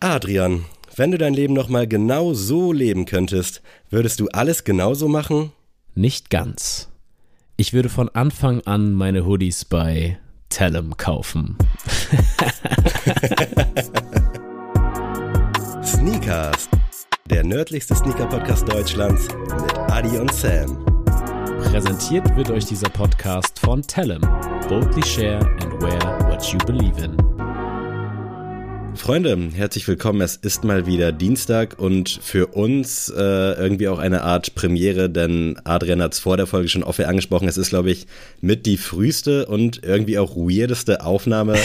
Adrian, wenn du dein Leben nochmal genau so leben könntest, würdest du alles genauso machen? Nicht ganz. Ich würde von Anfang an meine Hoodies bei Tellem kaufen. Sneakers, der nördlichste Sneaker-Podcast Deutschlands mit Adi und Sam. Präsentiert wird euch dieser Podcast von Tellem. Boldly share and wear what you believe in. Freunde, herzlich willkommen. Es ist mal wieder Dienstag und für uns äh, irgendwie auch eine Art Premiere, denn Adrian hat es vor der Folge schon offen angesprochen. Es ist, glaube ich, mit die früheste und irgendwie auch weirdeste Aufnahme,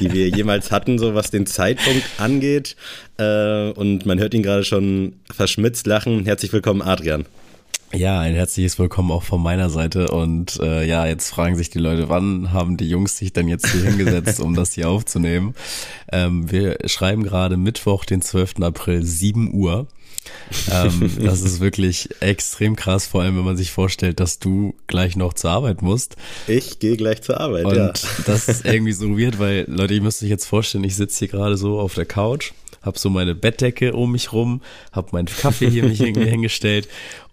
die wir jemals hatten, so was den Zeitpunkt angeht. Äh, und man hört ihn gerade schon verschmitzt lachen. Herzlich willkommen, Adrian. Ja, ein herzliches Willkommen auch von meiner Seite. Und äh, ja, jetzt fragen sich die Leute, wann haben die Jungs sich denn jetzt hier hingesetzt, um das hier aufzunehmen? Ähm, wir schreiben gerade Mittwoch, den 12. April, 7 Uhr. ähm, das ist wirklich extrem krass, vor allem wenn man sich vorstellt, dass du gleich noch zur Arbeit musst. Ich gehe gleich zur Arbeit, Und ja. das ist irgendwie so weird, weil Leute, ihr müsst euch jetzt vorstellen, ich sitze hier gerade so auf der Couch, hab so meine Bettdecke um mich rum, hab meinen Kaffee hier mich irgendwie hingestellt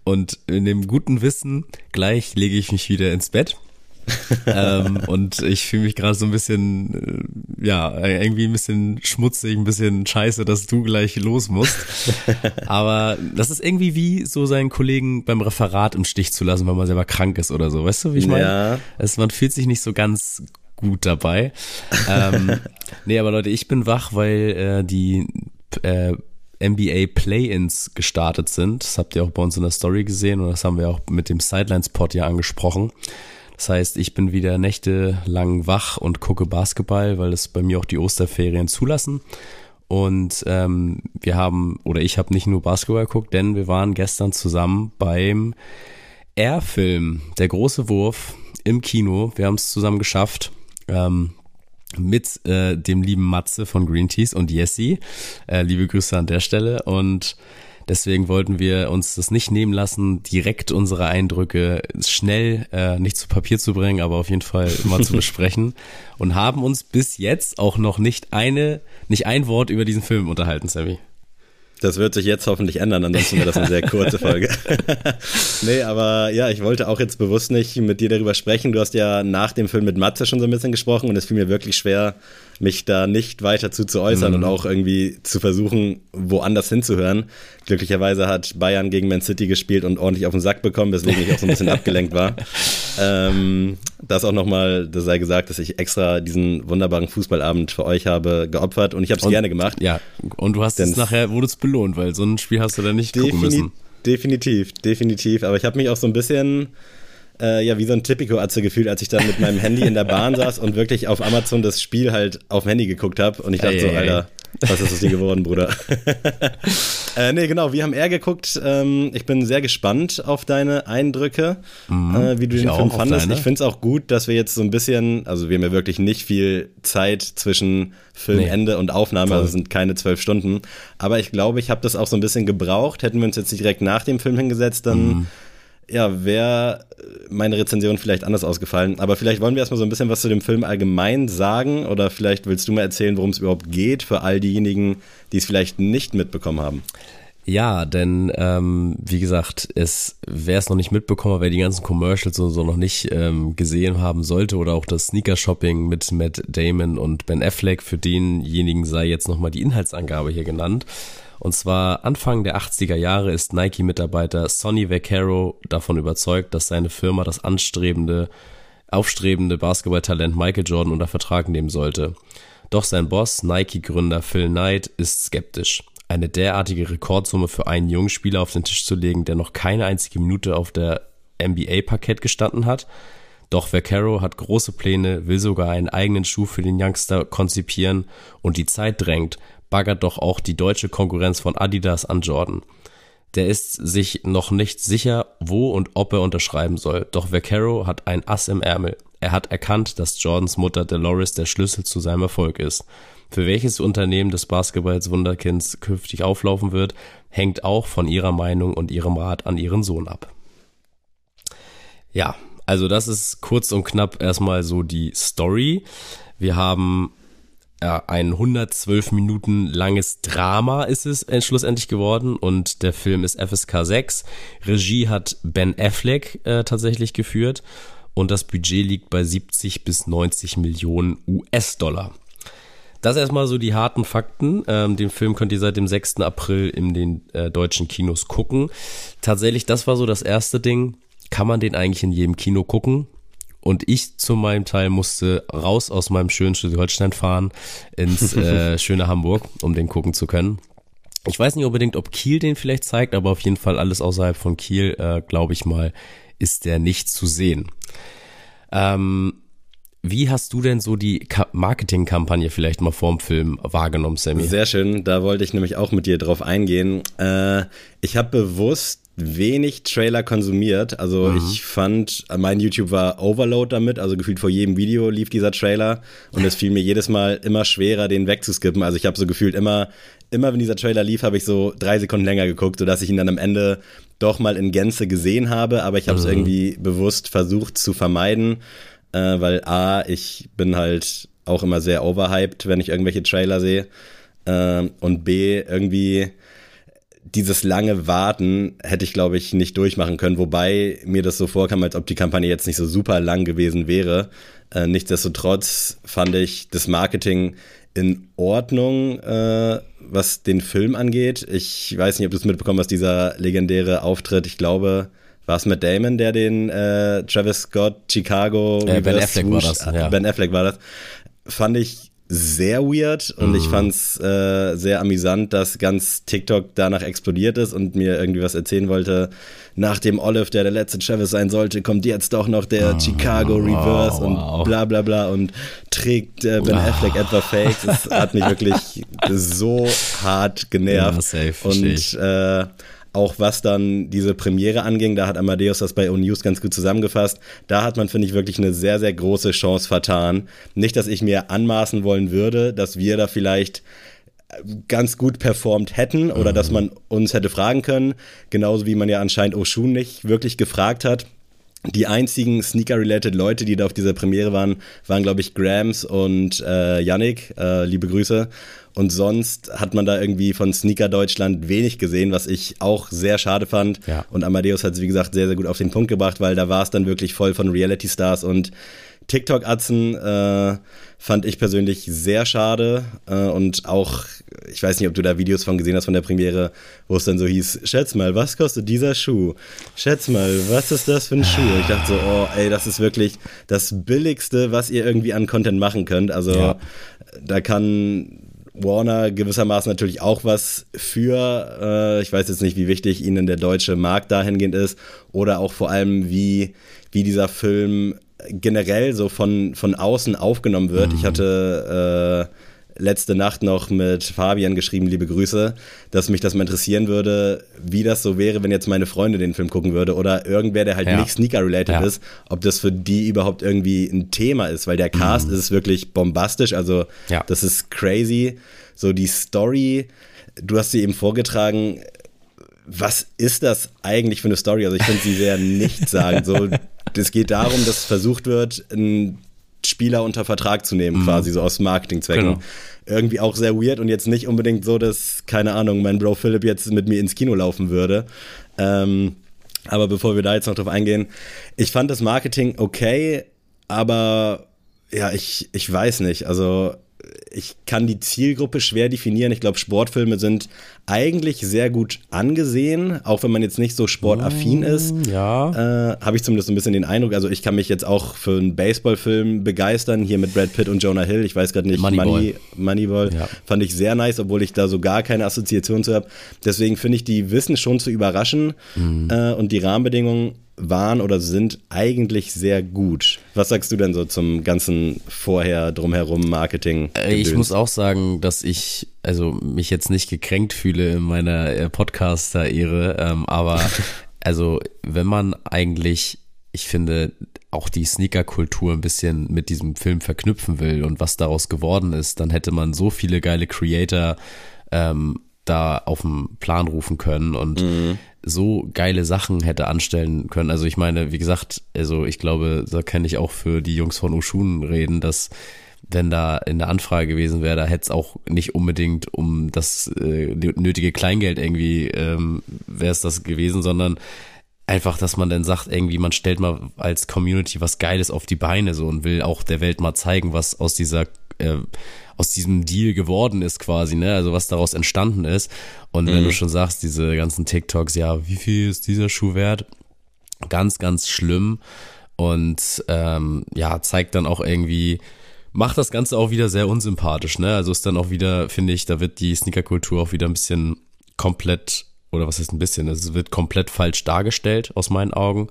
und in dem guten Wissen, gleich lege ich mich wieder ins Bett. ähm, und ich fühle mich gerade so ein bisschen, äh, ja, irgendwie ein bisschen schmutzig, ein bisschen scheiße, dass du gleich los musst. Aber das ist irgendwie wie so seinen Kollegen beim Referat im Stich zu lassen, weil man selber krank ist oder so. Weißt du, wie ich meine? Ja. Also man fühlt sich nicht so ganz gut dabei. ähm, nee, aber Leute, ich bin wach, weil äh, die äh, NBA Play-ins gestartet sind. Das habt ihr auch bei uns in der Story gesehen und das haben wir auch mit dem Sidelines-Pod ja angesprochen. Das heißt, ich bin wieder nächtelang wach und gucke Basketball, weil das bei mir auch die Osterferien zulassen. Und ähm, wir haben, oder ich habe nicht nur Basketball geguckt, denn wir waren gestern zusammen beim Air-Film, der große Wurf im Kino. Wir haben es zusammen geschafft. Ähm, mit äh, dem lieben Matze von Green Teas und Jessie. Äh, liebe Grüße an der Stelle. Und deswegen wollten wir uns das nicht nehmen lassen, direkt unsere Eindrücke schnell äh, nicht zu Papier zu bringen, aber auf jeden Fall mal zu besprechen. Und haben uns bis jetzt auch noch nicht eine, nicht ein Wort über diesen Film unterhalten, Sammy. Das wird sich jetzt hoffentlich ändern, ansonsten wäre das eine sehr kurze Folge. nee, aber ja, ich wollte auch jetzt bewusst nicht mit dir darüber sprechen. Du hast ja nach dem Film mit Matze schon so ein bisschen gesprochen und es fiel mir wirklich schwer, mich da nicht weiter zu, zu äußern mhm. und auch irgendwie zu versuchen, woanders hinzuhören. Glücklicherweise hat Bayern gegen Man City gespielt und ordentlich auf den Sack bekommen, weswegen ich auch so ein bisschen abgelenkt war. Ähm, das auch nochmal, das sei gesagt, dass ich extra diesen wunderbaren Fußballabend für euch habe geopfert und ich habe es gerne gemacht. Ja, und du hast es nachher, wurde es belohnt, weil so ein Spiel hast du da nicht gucken müssen. Definitiv, definitiv. Aber ich habe mich auch so ein bisschen äh, ja wie so ein Tipico-Atze gefühlt, als ich dann mit meinem Handy in der Bahn saß und wirklich auf Amazon das Spiel halt auf dem Handy geguckt habe. Und ich dachte ey, so, ey, Alter, ey. was ist aus dir geworden, Bruder? äh, nee, genau, wir haben eher geguckt. Ähm, ich bin sehr gespannt auf deine Eindrücke, mhm, äh, wie du den Film fandest. Ich finde es auch gut, dass wir jetzt so ein bisschen, also wir haben ja wirklich nicht viel Zeit zwischen Filmende nee, und Aufnahme, voll. also sind keine zwölf Stunden. Aber ich glaube, ich habe das auch so ein bisschen gebraucht. Hätten wir uns jetzt direkt nach dem Film hingesetzt, dann mhm ja, wäre meine Rezension vielleicht anders ausgefallen. Aber vielleicht wollen wir erstmal so ein bisschen was zu dem Film allgemein sagen oder vielleicht willst du mal erzählen, worum es überhaupt geht für all diejenigen, die es vielleicht nicht mitbekommen haben. Ja, denn ähm, wie gesagt, es wer es noch nicht mitbekommen, wer die ganzen Commercials und so noch nicht ähm, gesehen haben sollte oder auch das Sneaker-Shopping mit Matt Damon und Ben Affleck, für denjenigen sei jetzt nochmal die Inhaltsangabe hier genannt. Und zwar Anfang der 80er Jahre ist Nike-Mitarbeiter Sonny Vaccaro davon überzeugt, dass seine Firma das anstrebende, aufstrebende Basketballtalent Michael Jordan unter Vertrag nehmen sollte. Doch sein Boss, Nike-Gründer Phil Knight, ist skeptisch. Eine derartige Rekordsumme für einen jungen Spieler auf den Tisch zu legen, der noch keine einzige Minute auf der NBA-Parkett gestanden hat. Doch Vaccaro hat große Pläne, will sogar einen eigenen Schuh für den Youngster konzipieren und die Zeit drängt, baggert doch auch die deutsche Konkurrenz von Adidas an Jordan. Der ist sich noch nicht sicher, wo und ob er unterschreiben soll. Doch Vaccaro hat ein Ass im Ärmel. Er hat erkannt, dass Jordans Mutter Dolores der Schlüssel zu seinem Erfolg ist. Für welches Unternehmen des Basketballs Wunderkinds künftig auflaufen wird, hängt auch von ihrer Meinung und ihrem Rat an ihren Sohn ab. Ja, also das ist kurz und knapp erstmal so die Story. Wir haben ja, ein 112 Minuten langes Drama ist es schlussendlich geworden und der Film ist FSK 6. Regie hat Ben Affleck äh, tatsächlich geführt und das Budget liegt bei 70 bis 90 Millionen US-Dollar. Das erstmal so die harten Fakten. Ähm, den Film könnt ihr seit dem 6. April in den äh, deutschen Kinos gucken. Tatsächlich, das war so das erste Ding. Kann man den eigentlich in jedem Kino gucken? Und ich zu meinem Teil musste raus aus meinem schönen Schleswig-Holstein fahren ins äh, schöne Hamburg, um den gucken zu können. Ich weiß nicht unbedingt, ob Kiel den vielleicht zeigt, aber auf jeden Fall alles außerhalb von Kiel, äh, glaube ich mal, ist der nicht zu sehen. Ähm, wie hast du denn so die Marketingkampagne vielleicht mal vorm Film wahrgenommen, Sammy? Sehr schön, da wollte ich nämlich auch mit dir drauf eingehen. Äh, ich habe bewusst wenig Trailer konsumiert. Also mhm. ich fand, mein YouTube war Overload damit, also gefühlt vor jedem Video lief dieser Trailer und es fiel mir jedes Mal immer schwerer, den wegzuskippen. Also ich habe so gefühlt immer, immer wenn dieser Trailer lief, habe ich so drei Sekunden länger geguckt, sodass ich ihn dann am Ende doch mal in Gänze gesehen habe, aber ich habe es mhm. irgendwie bewusst versucht zu vermeiden äh, weil A, ich bin halt auch immer sehr overhyped, wenn ich irgendwelche Trailer sehe. Äh, und B, irgendwie dieses lange Warten hätte ich, glaube ich, nicht durchmachen können, wobei mir das so vorkam, als ob die Kampagne jetzt nicht so super lang gewesen wäre. Äh, nichtsdestotrotz fand ich das Marketing in Ordnung, äh, was den Film angeht. Ich weiß nicht, ob du es mitbekommen hast, dieser legendäre Auftritt, ich glaube, war es mit Damon, der den äh, Travis Scott Chicago äh, Ben Affleck Swoosh, war das. Ja. Ben Affleck war das. Fand ich sehr weird und mm. ich mhm. fand's äh, sehr amüsant, dass ganz TikTok danach explodiert ist und mir irgendwie was erzählen wollte. Nach dem Olive, der der letzte Travis sein sollte, kommt jetzt doch noch der oh, Chicago Reverse wow, und bla bla bla und trägt äh, Ben oh. Affleck etwa Fakes. Das hat mich wirklich so hart genervt. Ja, safe, und äh, auch was dann diese Premiere anging, da hat Amadeus das bei O-News ganz gut zusammengefasst. Da hat man, finde ich, wirklich eine sehr, sehr große Chance vertan. Nicht, dass ich mir anmaßen wollen würde, dass wir da vielleicht ganz gut performt hätten oder mhm. dass man uns hätte fragen können. Genauso wie man ja anscheinend Oshun nicht wirklich gefragt hat. Die einzigen Sneaker-related Leute, die da auf dieser Premiere waren, waren, glaube ich, Grams und äh, Yannick. Äh, liebe Grüße. Und sonst hat man da irgendwie von Sneaker Deutschland wenig gesehen, was ich auch sehr schade fand. Ja. Und Amadeus hat es, wie gesagt, sehr, sehr gut auf den Punkt gebracht, weil da war es dann wirklich voll von Reality Stars und TikTok-Atzen äh, fand ich persönlich sehr schade. Äh, und auch, ich weiß nicht, ob du da Videos von gesehen hast von der Premiere, wo es dann so hieß, schätz mal, was kostet dieser Schuh? Schätz mal, was ist das für ein Schuh? Ich dachte so, oh, ey, das ist wirklich das Billigste, was ihr irgendwie an Content machen könnt. Also ja. da kann Warner gewissermaßen natürlich auch was für. Äh, ich weiß jetzt nicht, wie wichtig ihnen der deutsche Markt dahingehend ist oder auch vor allem, wie, wie dieser Film generell so von, von außen aufgenommen wird. Mhm. Ich hatte äh, letzte Nacht noch mit Fabian geschrieben, liebe Grüße, dass mich das mal interessieren würde, wie das so wäre, wenn jetzt meine Freundin den Film gucken würde oder irgendwer, der halt ja. nicht Sneaker-related ja. ist, ob das für die überhaupt irgendwie ein Thema ist, weil der Cast mhm. ist wirklich bombastisch, also ja. das ist crazy. So die Story, du hast sie eben vorgetragen, was ist das eigentlich für eine Story? Also ich finde sie sehr nicht sagen. So, es geht darum, dass versucht wird, einen Spieler unter Vertrag zu nehmen, mhm. quasi so aus Marketingzwecken. Genau. Irgendwie auch sehr weird und jetzt nicht unbedingt so, dass, keine Ahnung, mein Bro Philipp jetzt mit mir ins Kino laufen würde. Ähm, aber bevor wir da jetzt noch drauf eingehen, ich fand das Marketing okay, aber ja, ich, ich weiß nicht. Also ich kann die Zielgruppe schwer definieren. Ich glaube, Sportfilme sind eigentlich sehr gut angesehen, auch wenn man jetzt nicht so sportaffin ist. Mm, ja. Äh, Habe ich zumindest so ein bisschen den Eindruck. Also ich kann mich jetzt auch für einen Baseballfilm begeistern, hier mit Brad Pitt und Jonah Hill. Ich weiß gerade nicht, Moneyball. Money, Moneyball ja. fand ich sehr nice, obwohl ich da so gar keine Assoziation zu habe. Deswegen finde ich, die wissen schon zu überraschen mhm. äh, und die Rahmenbedingungen waren oder sind eigentlich sehr gut. Was sagst du denn so zum ganzen vorher drumherum Marketing? -Gedöns? Ich muss auch sagen, dass ich also mich jetzt nicht gekränkt fühle in meiner äh, Podcaster-Ehre, ähm, aber also wenn man eigentlich, ich finde, auch die Sneaker-Kultur ein bisschen mit diesem Film verknüpfen will und was daraus geworden ist, dann hätte man so viele geile Creator ähm, da auf den Plan rufen können und mhm. so geile Sachen hätte anstellen können. Also ich meine, wie gesagt, also ich glaube, da kann ich auch für die Jungs von Oshun reden, dass wenn da in der Anfrage gewesen wäre, da hätte es auch nicht unbedingt um das äh, nötige Kleingeld irgendwie ähm, wäre es das gewesen, sondern einfach, dass man dann sagt, irgendwie, man stellt mal als Community was Geiles auf die Beine so und will auch der Welt mal zeigen, was aus dieser äh, aus diesem Deal geworden ist quasi, ne? Also was daraus entstanden ist. Und mhm. wenn du schon sagst, diese ganzen TikToks, ja, wie viel ist dieser Schuh wert? Ganz, ganz schlimm. Und ähm, ja, zeigt dann auch irgendwie, macht das Ganze auch wieder sehr unsympathisch, ne? Also ist dann auch wieder, finde ich, da wird die Sneakerkultur auch wieder ein bisschen komplett, oder was ist ein bisschen, es wird komplett falsch dargestellt aus meinen Augen.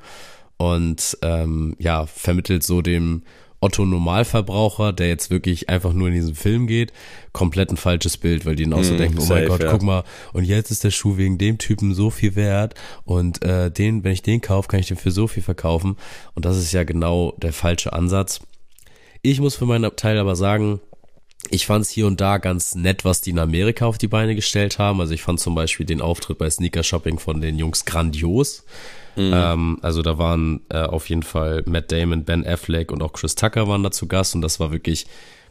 Und ähm, ja, vermittelt so dem Otto Normalverbraucher, der jetzt wirklich einfach nur in diesen Film geht, komplett ein falsches Bild, weil die dann auch so mm, denken, oh safe, mein Gott, ja. guck mal, und jetzt ist der Schuh wegen dem Typen so viel wert und äh, den, wenn ich den kaufe, kann ich den für so viel verkaufen. Und das ist ja genau der falsche Ansatz. Ich muss für meinen Teil aber sagen, ich fand es hier und da ganz nett, was die in Amerika auf die Beine gestellt haben. Also ich fand zum Beispiel den Auftritt bei Sneaker Shopping von den Jungs grandios. Mhm. Ähm, also da waren äh, auf jeden Fall Matt Damon, Ben Affleck und auch Chris Tucker waren da zu Gast und das war wirklich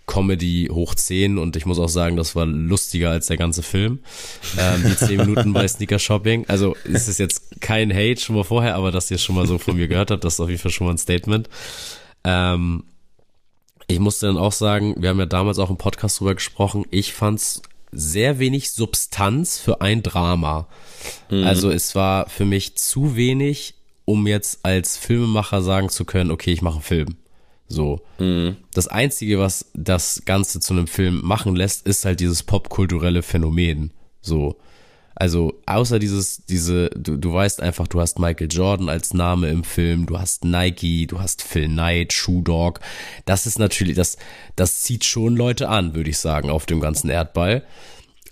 Comedy hoch 10 und ich muss auch sagen, das war lustiger als der ganze Film. Ähm, die 10 Minuten bei Sneaker Shopping. Also ist es jetzt kein Hate schon mal vorher, aber dass ihr es schon mal so von mir gehört habt, das ist auf jeden Fall schon mal ein Statement. Ähm, ich musste dann auch sagen, wir haben ja damals auch im Podcast drüber gesprochen, ich fand's sehr wenig Substanz für ein Drama. Mhm. Also es war für mich zu wenig, um jetzt als Filmemacher sagen zu können, okay, ich mache einen Film. So. Mhm. Das Einzige, was das Ganze zu einem Film machen lässt, ist halt dieses popkulturelle Phänomen. So. Also außer dieses, diese, du, du weißt einfach, du hast Michael Jordan als Name im Film, du hast Nike, du hast Phil Knight, Shoe Dog. Das ist natürlich, das, das zieht schon Leute an, würde ich sagen, auf dem ganzen Erdball.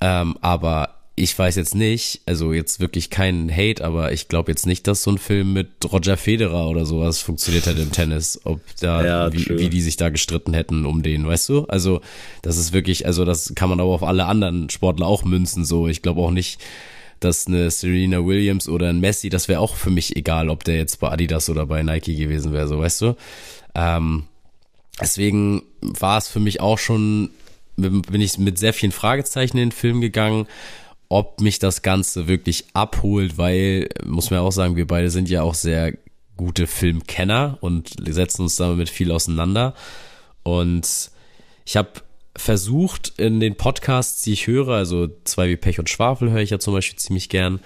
Ähm, aber ich weiß jetzt nicht, also jetzt wirklich keinen Hate, aber ich glaube jetzt nicht, dass so ein Film mit Roger Federer oder sowas funktioniert hätte im Tennis, ob da, ja, wie, wie, die sich da gestritten hätten um den, weißt du? Also, das ist wirklich, also das kann man aber auf alle anderen Sportler auch münzen, so. Ich glaube auch nicht, dass eine Serena Williams oder ein Messi, das wäre auch für mich egal, ob der jetzt bei Adidas oder bei Nike gewesen wäre, so, weißt du? Ähm, deswegen war es für mich auch schon, bin ich mit sehr vielen Fragezeichen in den Film gegangen ob mich das Ganze wirklich abholt, weil, muss man ja auch sagen, wir beide sind ja auch sehr gute Filmkenner und setzen uns damit viel auseinander. Und ich habe versucht in den Podcasts, die ich höre, also zwei wie Pech und Schwafel höre ich ja zum Beispiel ziemlich gern,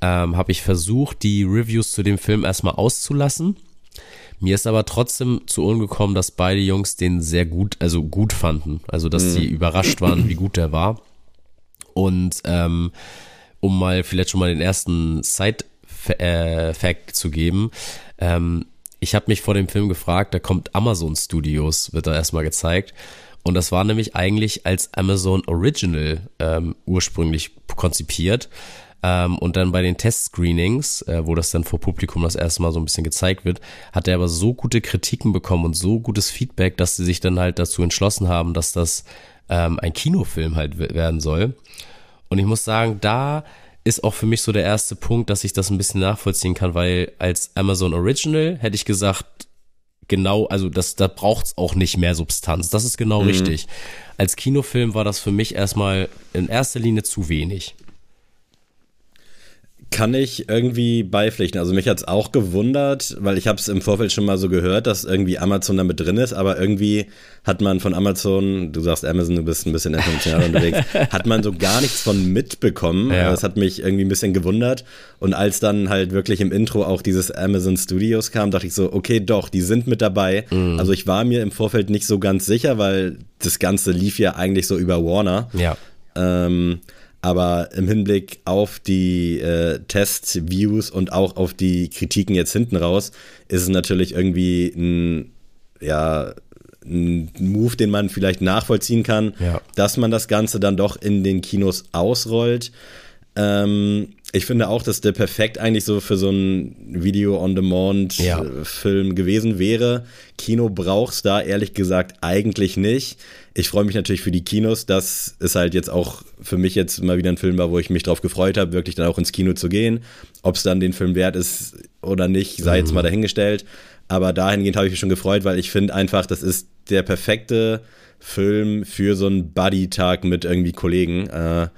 ähm, habe ich versucht, die Reviews zu dem Film erstmal auszulassen. Mir ist aber trotzdem zu Ohren gekommen, dass beide Jungs den sehr gut, also gut fanden. Also, dass mhm. sie überrascht waren, wie gut der war. Und ähm, um mal vielleicht schon mal den ersten Side-Fact äh, zu geben, ähm, ich habe mich vor dem Film gefragt, da kommt Amazon Studios, wird da erstmal gezeigt. Und das war nämlich eigentlich als Amazon Original ähm, ursprünglich konzipiert. Ähm, und dann bei den Test-Screenings, äh, wo das dann vor Publikum das erste Mal so ein bisschen gezeigt wird, hat er aber so gute Kritiken bekommen und so gutes Feedback, dass sie sich dann halt dazu entschlossen haben, dass das ähm, ein Kinofilm halt werden soll. Und ich muss sagen, da ist auch für mich so der erste Punkt, dass ich das ein bisschen nachvollziehen kann, weil als Amazon Original hätte ich gesagt, genau, also das, da braucht's auch nicht mehr Substanz. Das ist genau mhm. richtig. Als Kinofilm war das für mich erstmal in erster Linie zu wenig kann ich irgendwie beipflichten. Also mich hat es auch gewundert, weil ich habe es im Vorfeld schon mal so gehört, dass irgendwie Amazon damit drin ist, aber irgendwie hat man von Amazon, du sagst Amazon, du bist ein bisschen international unterwegs, hat man so gar nichts von mitbekommen. Ja. Das hat mich irgendwie ein bisschen gewundert. Und als dann halt wirklich im Intro auch dieses Amazon Studios kam, dachte ich so, okay, doch, die sind mit dabei. Mhm. Also ich war mir im Vorfeld nicht so ganz sicher, weil das Ganze lief ja eigentlich so über Warner. Ja. Ähm, aber im Hinblick auf die äh, Test-Views und auch auf die Kritiken jetzt hinten raus, ist es natürlich irgendwie ein, ja, ein Move, den man vielleicht nachvollziehen kann, ja. dass man das Ganze dann doch in den Kinos ausrollt. Ähm, ich finde auch, dass der perfekt eigentlich so für so einen Video-on-Demand-Film ja. gewesen wäre. Kino braucht's da ehrlich gesagt eigentlich nicht ich freue mich natürlich für die Kinos. Das ist halt jetzt auch für mich jetzt mal wieder ein Film war, wo ich mich drauf gefreut habe, wirklich dann auch ins Kino zu gehen. Ob es dann den Film wert ist oder nicht, sei jetzt mhm. mal dahingestellt. Aber dahingehend habe ich mich schon gefreut, weil ich finde einfach, das ist der perfekte Film für so einen Buddy-Tag mit irgendwie Kollegen. Äh,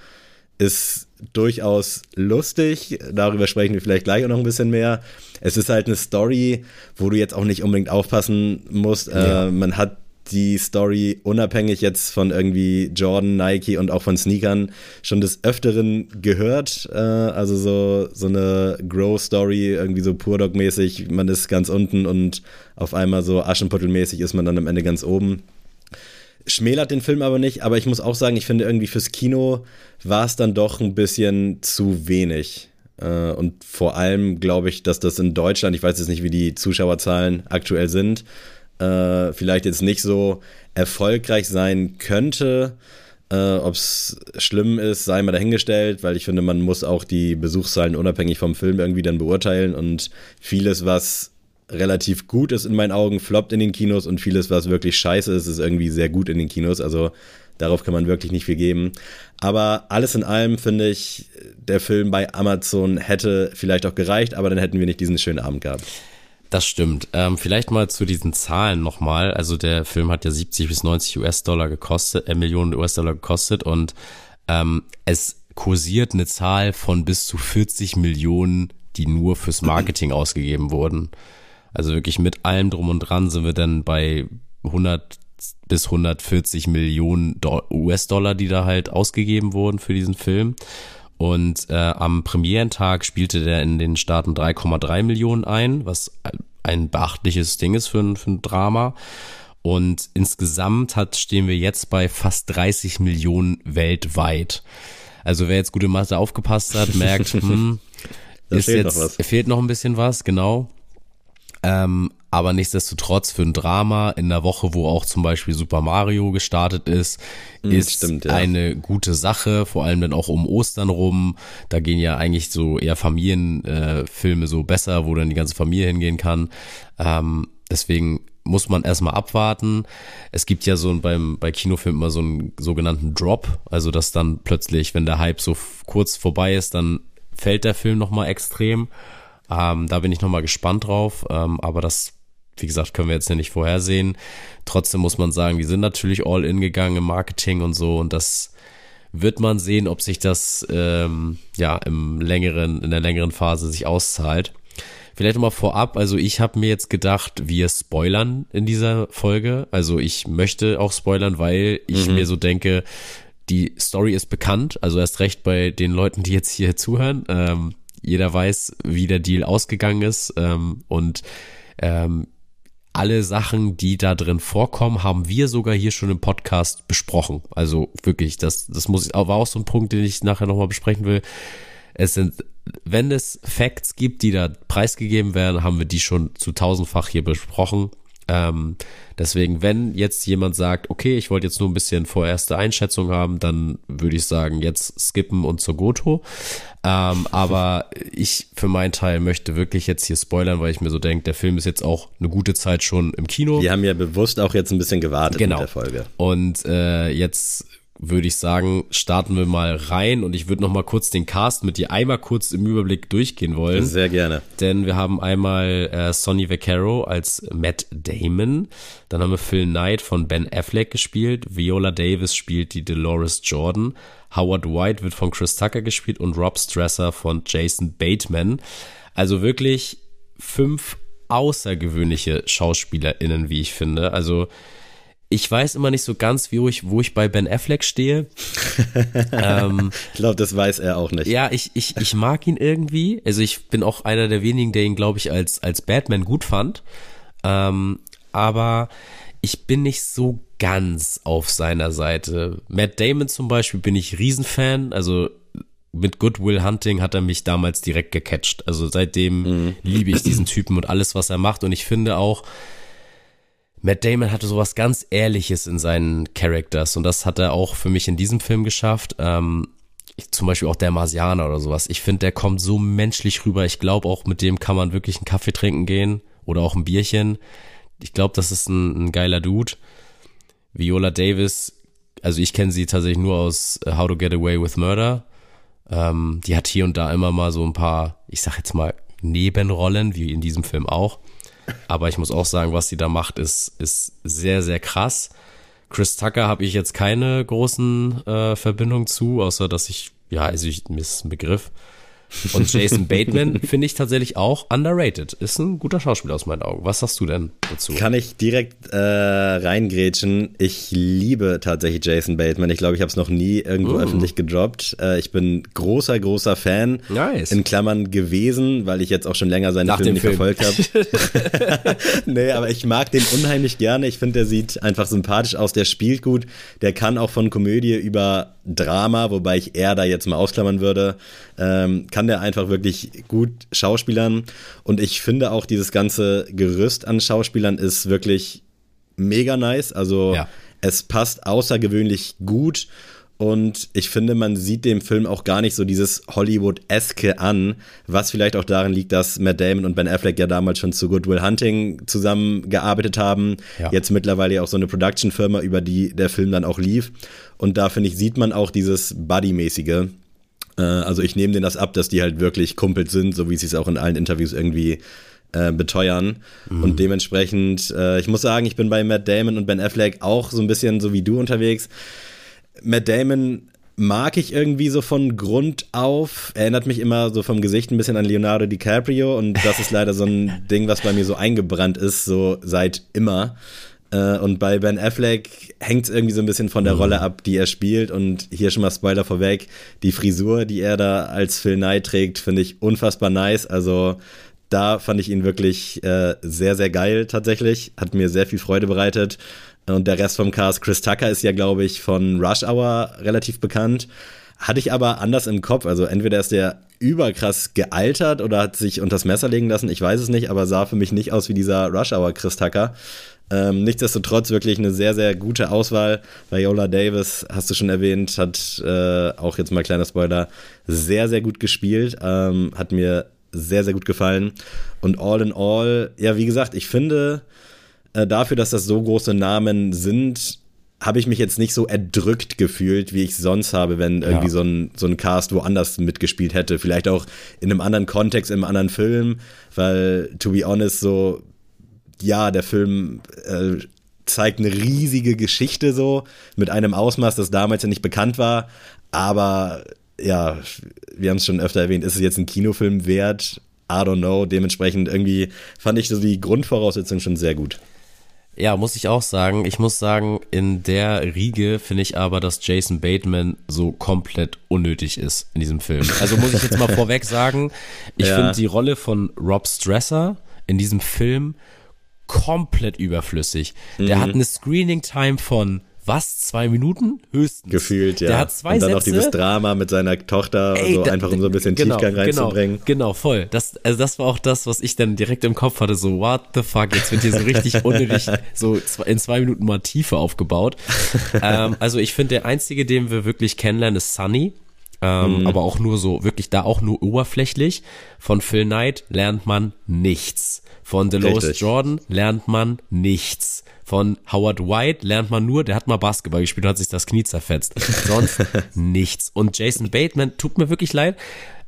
ist durchaus lustig, darüber sprechen wir vielleicht gleich auch noch ein bisschen mehr. Es ist halt eine Story, wo du jetzt auch nicht unbedingt aufpassen musst. Äh, ja. Äh, man hat die Story unabhängig jetzt von irgendwie Jordan, Nike und auch von Sneakern schon des Öfteren gehört. Äh, also so, so eine Grow-Story, irgendwie so Purdog-mäßig. Man ist ganz unten und auf einmal so Aschenputtel-mäßig ist man dann am Ende ganz oben. Schmälert den Film aber nicht, aber ich muss auch sagen, ich finde irgendwie fürs Kino war es dann doch ein bisschen zu wenig. Äh, und vor allem glaube ich, dass das in Deutschland, ich weiß jetzt nicht, wie die Zuschauerzahlen aktuell sind, äh, vielleicht jetzt nicht so erfolgreich sein könnte. Äh, Ob es schlimm ist, sei mal dahingestellt, weil ich finde, man muss auch die Besuchszahlen unabhängig vom Film irgendwie dann beurteilen und vieles, was relativ gut ist in meinen Augen, floppt in den Kinos und vieles, was wirklich scheiße ist, ist irgendwie sehr gut in den Kinos. Also darauf kann man wirklich nicht viel geben. Aber alles in allem finde ich, der Film bei Amazon hätte vielleicht auch gereicht, aber dann hätten wir nicht diesen schönen Abend gehabt. Das stimmt. Ähm, vielleicht mal zu diesen Zahlen nochmal. Also der Film hat ja 70 bis 90 US-Dollar gekostet, äh, Millionen US-Dollar gekostet und ähm, es kursiert eine Zahl von bis zu 40 Millionen, die nur fürs Marketing ausgegeben wurden. Also wirklich mit allem drum und dran sind wir dann bei 100 bis 140 Millionen US-Dollar, die da halt ausgegeben wurden für diesen Film. Und äh, am Premierentag spielte der in den Staaten 3,3 Millionen ein, was ein beachtliches Ding ist für ein, für ein Drama. Und insgesamt hat, stehen wir jetzt bei fast 30 Millionen weltweit. Also wer jetzt gute Mathe aufgepasst hat, merkt, hm, ist fehlt jetzt, noch fehlt noch ein bisschen was, genau. Ähm, aber nichtsdestotrotz für ein Drama in der Woche, wo auch zum Beispiel Super Mario gestartet ist, mm, ist stimmt, ja. eine gute Sache, vor allem dann auch um Ostern rum. Da gehen ja eigentlich so eher Familienfilme äh, so besser, wo dann die ganze Familie hingehen kann. Ähm, deswegen muss man erstmal abwarten. Es gibt ja so beim, bei Kinofilmen immer so einen sogenannten Drop, also dass dann plötzlich, wenn der Hype so kurz vorbei ist, dann fällt der Film nochmal extrem. Ähm, da bin ich nochmal gespannt drauf, ähm, aber das wie gesagt, können wir jetzt ja nicht vorhersehen. Trotzdem muss man sagen, die sind natürlich all in gegangen im Marketing und so und das wird man sehen, ob sich das ähm, ja im längeren, in der längeren Phase sich auszahlt. Vielleicht nochmal vorab, also ich habe mir jetzt gedacht, wir spoilern in dieser Folge. Also ich möchte auch spoilern, weil ich mhm. mir so denke, die Story ist bekannt, also erst recht bei den Leuten, die jetzt hier zuhören. Ähm, jeder weiß, wie der Deal ausgegangen ist ähm, und ähm, alle Sachen, die da drin vorkommen, haben wir sogar hier schon im Podcast besprochen. Also wirklich, das, das muss, war auch so ein Punkt, den ich nachher nochmal besprechen will. Es sind, wenn es Facts gibt, die da preisgegeben werden, haben wir die schon zu tausendfach hier besprochen. Ähm, deswegen, wenn jetzt jemand sagt, okay, ich wollte jetzt nur ein bisschen vorerste Einschätzung haben, dann würde ich sagen, jetzt skippen und zur Goto. Ähm, aber ich für meinen Teil möchte wirklich jetzt hier spoilern, weil ich mir so denke, der Film ist jetzt auch eine gute Zeit schon im Kino. Wir haben ja bewusst auch jetzt ein bisschen gewartet genau. mit der Folge. Und äh, jetzt würde ich sagen, starten wir mal rein und ich würde noch mal kurz den Cast mit dir einmal kurz im Überblick durchgehen wollen. Sehr gerne. Denn wir haben einmal äh, Sonny Vaccaro als Matt Damon, dann haben wir Phil Knight von Ben Affleck gespielt, Viola Davis spielt die Dolores Jordan, Howard White wird von Chris Tucker gespielt und Rob Stresser von Jason Bateman. Also wirklich fünf außergewöhnliche SchauspielerInnen, wie ich finde. Also ich weiß immer nicht so ganz, wie ich, wo ich bei Ben Affleck stehe. ähm, ich glaube, das weiß er auch nicht. Ja, ich, ich, ich mag ihn irgendwie. Also ich bin auch einer der wenigen, der ihn, glaube ich, als, als Batman gut fand. Ähm, aber ich bin nicht so ganz auf seiner Seite. Matt Damon zum Beispiel bin ich Riesenfan. Also mit Good Will Hunting hat er mich damals direkt gecatcht. Also seitdem mhm. liebe ich diesen Typen und alles, was er macht. Und ich finde auch, Matt Damon hatte sowas ganz Ehrliches in seinen Characters und das hat er auch für mich in diesem Film geschafft. Ähm, ich, zum Beispiel auch der Marsianer oder sowas. Ich finde, der kommt so menschlich rüber. Ich glaube, auch mit dem kann man wirklich einen Kaffee trinken gehen oder auch ein Bierchen. Ich glaube, das ist ein, ein geiler Dude. Viola Davis, also ich kenne sie tatsächlich nur aus äh, How to Get Away with Murder. Ähm, die hat hier und da immer mal so ein paar, ich sag jetzt mal, Nebenrollen, wie in diesem Film auch. Aber ich muss auch sagen, was sie da macht, ist, ist sehr, sehr krass. Chris Tucker habe ich jetzt keine großen äh, Verbindungen zu, außer dass ich, ja, also ich, ist ein Begriff. Und Jason Bateman finde ich tatsächlich auch underrated. Ist ein guter Schauspieler aus meinen Augen. Was sagst du denn dazu? Kann ich direkt äh, reingrätschen. Ich liebe tatsächlich Jason Bateman. Ich glaube, ich habe es noch nie irgendwo mm. öffentlich gedroppt. Äh, ich bin großer, großer Fan. Nice. In Klammern gewesen, weil ich jetzt auch schon länger seine Nach Filme nicht Film. verfolgt habe. nee, aber ich mag den unheimlich gerne. Ich finde, der sieht einfach sympathisch aus. Der spielt gut. Der kann auch von Komödie über Drama, wobei ich eher da jetzt mal ausklammern würde, ähm, kann der einfach wirklich gut schauspielern. Und ich finde auch dieses ganze Gerüst an Schauspielern ist wirklich mega nice. Also ja. es passt außergewöhnlich gut. Und ich finde, man sieht dem Film auch gar nicht so dieses Hollywood-eske an, was vielleicht auch darin liegt, dass Matt Damon und Ben Affleck ja damals schon zu Good Will Hunting zusammengearbeitet haben. Ja. Jetzt mittlerweile ja auch so eine Production-Firma, über die der Film dann auch lief. Und da, finde ich, sieht man auch dieses Buddy-mäßige. Äh, also ich nehme denen das ab, dass die halt wirklich Kumpels sind, so wie sie es auch in allen Interviews irgendwie äh, beteuern. Mhm. Und dementsprechend, äh, ich muss sagen, ich bin bei Matt Damon und Ben Affleck auch so ein bisschen so wie du unterwegs. Matt Damon mag ich irgendwie so von Grund auf. Erinnert mich immer so vom Gesicht ein bisschen an Leonardo DiCaprio und das ist leider so ein Ding, was bei mir so eingebrannt ist, so seit immer. Äh, und bei Ben Affleck hängt es irgendwie so ein bisschen von der mhm. Rolle ab, die er spielt. Und hier schon mal Spoiler vorweg: Die Frisur, die er da als Phil Knight trägt, finde ich unfassbar nice. Also da fand ich ihn wirklich äh, sehr, sehr geil tatsächlich. Hat mir sehr viel Freude bereitet. Und der Rest vom Cast, Chris Tucker ist ja, glaube ich, von Rush Hour relativ bekannt. Hatte ich aber anders im Kopf. Also entweder ist der überkrass gealtert oder hat sich unters Messer legen lassen, ich weiß es nicht, aber sah für mich nicht aus wie dieser Rush Hour Chris Tucker. Ähm, nichtsdestotrotz wirklich eine sehr, sehr gute Auswahl. Viola Davis, hast du schon erwähnt, hat äh, auch jetzt mal kleiner Spoiler, sehr, sehr gut gespielt. Ähm, hat mir sehr, sehr gut gefallen. Und all in all, ja, wie gesagt, ich finde äh, dafür, dass das so große Namen sind, habe ich mich jetzt nicht so erdrückt gefühlt, wie ich sonst habe, wenn irgendwie ja. so, ein, so ein Cast woanders mitgespielt hätte. Vielleicht auch in einem anderen Kontext, in einem anderen Film, weil, to be honest, so ja, der Film äh, zeigt eine riesige Geschichte so, mit einem Ausmaß, das damals ja nicht bekannt war. Aber ja, wir haben es schon öfter erwähnt, ist es jetzt ein Kinofilm wert? I don't know. Dementsprechend irgendwie fand ich so die Grundvoraussetzung schon sehr gut. Ja, muss ich auch sagen. Ich muss sagen, in der Riege finde ich aber, dass Jason Bateman so komplett unnötig ist in diesem Film. Also muss ich jetzt mal vorweg sagen, ich ja. finde die Rolle von Rob Stresser in diesem Film komplett überflüssig. Mhm. Der hat eine Screening-Time von was, zwei Minuten höchstens. Gefühlt, ja. Der hat zwei Und dann Sätze. noch dieses Drama mit seiner Tochter, Ey, so da, einfach um so ein bisschen genau, Tiefgang genau, reinzubringen. Genau, genau, voll. Das, also das war auch das, was ich dann direkt im Kopf hatte, so what the fuck, jetzt wird hier so richtig unnötig, so in zwei Minuten mal Tiefe aufgebaut. ähm, also ich finde, der einzige, den wir wirklich kennenlernen, ist Sunny. Ähm, mhm. aber auch nur so, wirklich da auch nur oberflächlich. Von Phil Knight lernt man nichts. Von Delos Jordan lernt man nichts. Von Howard White lernt man nur, der hat mal Basketball gespielt und hat sich das Knie zerfetzt. Sonst nichts. Und Jason Bateman, tut mir wirklich leid.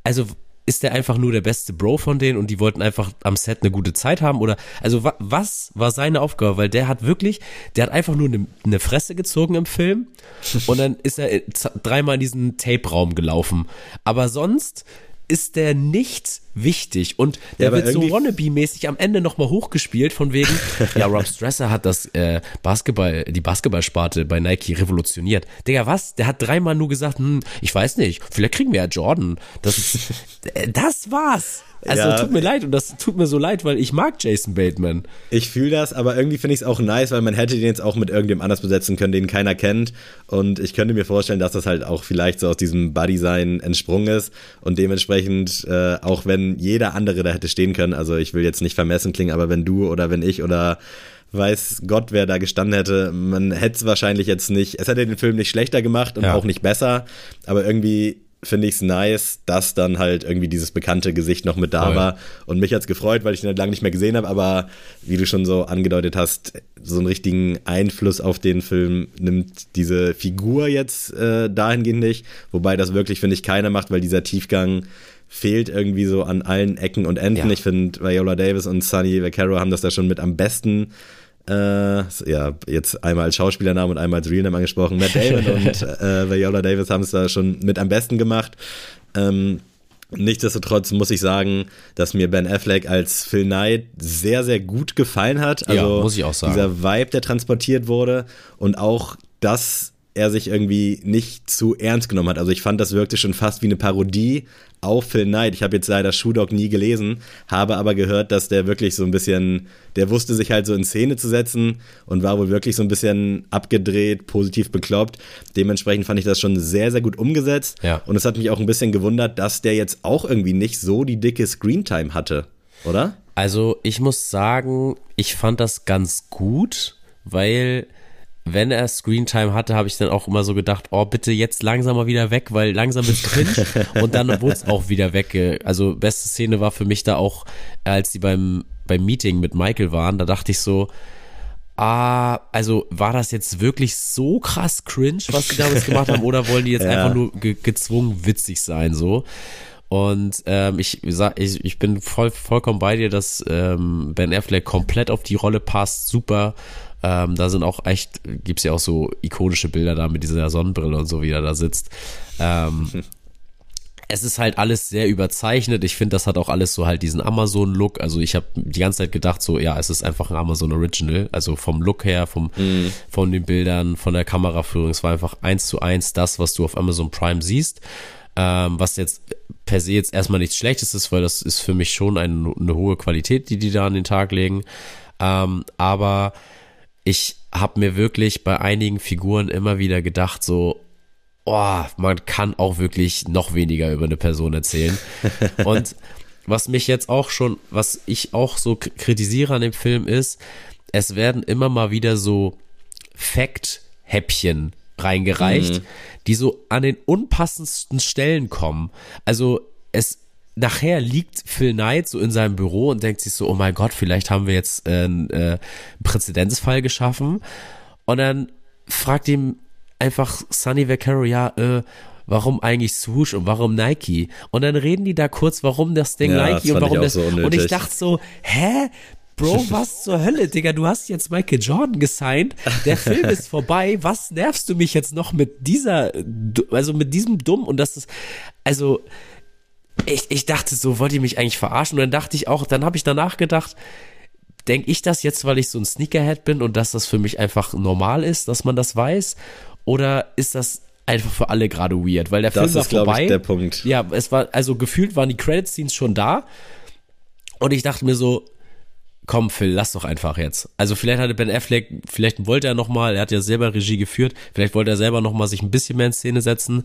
Also ist der einfach nur der beste Bro von denen und die wollten einfach am Set eine gute Zeit haben oder also wa was war seine Aufgabe, weil der hat wirklich, der hat einfach nur eine, eine Fresse gezogen im Film und dann ist er dreimal in diesen Tape-Raum gelaufen, aber sonst ist der nicht wichtig und der ja, wird so wannabe-mäßig am Ende nochmal hochgespielt von wegen, ja, Rob Stresser hat das äh, Basketball, die Basketballsparte bei Nike revolutioniert. Digga, was? Der hat dreimal nur gesagt, hm, ich weiß nicht, vielleicht kriegen wir ja Jordan. Das, ist, äh, das war's. Also ja. tut mir leid und das tut mir so leid, weil ich mag Jason Bateman. Ich fühle das, aber irgendwie finde ich es auch nice, weil man hätte den jetzt auch mit irgendjemand anders besetzen können, den keiner kennt. Und ich könnte mir vorstellen, dass das halt auch vielleicht so aus diesem Buddy-Sein entsprungen ist. Und dementsprechend, äh, auch wenn jeder andere da hätte stehen können, also ich will jetzt nicht vermessen klingen, aber wenn du oder wenn ich oder weiß Gott, wer da gestanden hätte. Man hätte es wahrscheinlich jetzt nicht, es hätte den Film nicht schlechter gemacht und ja. auch nicht besser, aber irgendwie finde ich es nice, dass dann halt irgendwie dieses bekannte Gesicht noch mit da Voll. war. Und mich hat es gefreut, weil ich ihn halt lange nicht mehr gesehen habe. Aber wie du schon so angedeutet hast, so einen richtigen Einfluss auf den Film nimmt diese Figur jetzt äh, dahingehend nicht. Wobei das wirklich, finde ich, keiner macht, weil dieser Tiefgang fehlt irgendwie so an allen Ecken und Enden. Ja. Ich finde, Viola Davis und Sunny Vaccaro haben das da schon mit am besten äh, ja, jetzt einmal als Schauspielernamen und einmal als Realname angesprochen. Matt Damon und äh, Viola Davis haben es da schon mit am besten gemacht. Ähm, Nichtsdestotrotz muss ich sagen, dass mir Ben Affleck als Phil Knight sehr, sehr gut gefallen hat. Also ja, muss ich auch sagen. Dieser Vibe, der transportiert wurde und auch das er sich irgendwie nicht zu ernst genommen hat. Also ich fand, das wirkte schon fast wie eine Parodie auf Phil Knight. Ich habe jetzt leider Shoe Dog nie gelesen, habe aber gehört, dass der wirklich so ein bisschen, der wusste sich halt so in Szene zu setzen und war wohl wirklich so ein bisschen abgedreht, positiv bekloppt. Dementsprechend fand ich das schon sehr, sehr gut umgesetzt. Ja. Und es hat mich auch ein bisschen gewundert, dass der jetzt auch irgendwie nicht so die dicke Screentime hatte, oder? Also ich muss sagen, ich fand das ganz gut, weil wenn er Screentime hatte, habe ich dann auch immer so gedacht, oh, bitte jetzt langsam mal wieder weg, weil langsam ist cringe. und dann wurde es auch wieder weg. Also beste Szene war für mich da auch, als sie beim, beim Meeting mit Michael waren, da dachte ich so, ah, also war das jetzt wirklich so krass cringe, was sie damals gemacht haben, oder wollen die jetzt ja. einfach nur ge gezwungen witzig sein, so? Und ähm, ich, ich, ich bin voll, vollkommen bei dir, dass ähm, Ben Affleck komplett auf die Rolle passt, super ähm, da sind auch echt, gibt's ja auch so ikonische Bilder da mit dieser Sonnenbrille und so, wie er da sitzt. Ähm, es ist halt alles sehr überzeichnet. Ich finde, das hat auch alles so halt diesen Amazon-Look. Also ich habe die ganze Zeit gedacht, so ja, es ist einfach ein Amazon Original. Also vom Look her, vom mm. von den Bildern, von der Kameraführung. Es war einfach eins zu eins das, was du auf Amazon Prime siehst. Ähm, was jetzt per se jetzt erstmal nichts Schlechtes ist, weil das ist für mich schon eine, eine hohe Qualität, die die da an den Tag legen. Ähm, aber ich habe mir wirklich bei einigen Figuren immer wieder gedacht, so, oh, man kann auch wirklich noch weniger über eine Person erzählen. Und was mich jetzt auch schon, was ich auch so kritisiere an dem Film ist, es werden immer mal wieder so Fact-Häppchen reingereicht, mhm. die so an den unpassendsten Stellen kommen. Also es nachher liegt Phil Knight so in seinem Büro und denkt sich so, oh mein Gott, vielleicht haben wir jetzt äh, einen äh, Präzedenzfall geschaffen. Und dann fragt ihm einfach Sunny Vaccaro, ja, äh, warum eigentlich Swoosh und warum Nike? Und dann reden die da kurz, warum das Ding ja, Nike das und warum das. So und ich dachte so, hä? Bro, was zur Hölle, Digga? Du hast jetzt Michael Jordan gesigned. Der Film ist vorbei. Was nervst du mich jetzt noch mit dieser, also mit diesem Dumm? Und das ist, also, ich, ich dachte so, wollt ihr mich eigentlich verarschen? Und dann dachte ich auch, dann habe ich danach gedacht, denke ich das jetzt, weil ich so ein Sneakerhead bin und dass das für mich einfach normal ist, dass man das weiß? Oder ist das einfach für alle gerade weird? Weil der das Film ist, war vorbei. Ich, der Punkt. Ja, es war, also gefühlt waren die Credit-Scenes schon da. Und ich dachte mir so, komm Phil, lass doch einfach jetzt. Also vielleicht hatte Ben Affleck, vielleicht wollte er nochmal, er hat ja selber Regie geführt, vielleicht wollte er selber nochmal sich ein bisschen mehr in Szene setzen.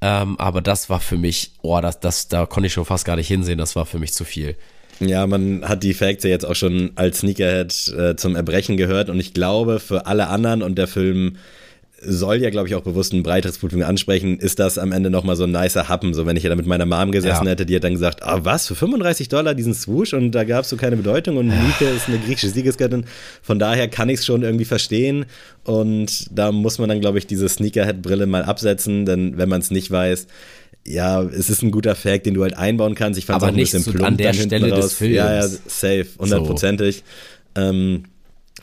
Ähm, aber das war für mich, oh, das, das, da konnte ich schon fast gar nicht hinsehen, das war für mich zu viel. Ja, man hat die Facts ja jetzt auch schon als Sneakerhead äh, zum Erbrechen gehört und ich glaube, für alle anderen und der Film soll ja, glaube ich, auch bewusst ein breiteres Publikum ansprechen, ist das am Ende nochmal so ein nicer Happen. So, wenn ich ja da mit meiner Mom gesessen ja. hätte, die hat dann gesagt, ah, was, für 35 Dollar diesen Swoosh und da gab es so keine Bedeutung und Nike ist eine griechische Siegesgöttin. Von daher kann ich es schon irgendwie verstehen und da muss man dann, glaube ich, diese Sneakerhead-Brille mal absetzen, denn wenn man es nicht weiß, ja, es ist ein guter Fact, den du halt einbauen kannst. Ich fand es auch ein bisschen plump an der Stelle raus. des Films. Ja, ja, safe, hundertprozentig. So. Ähm,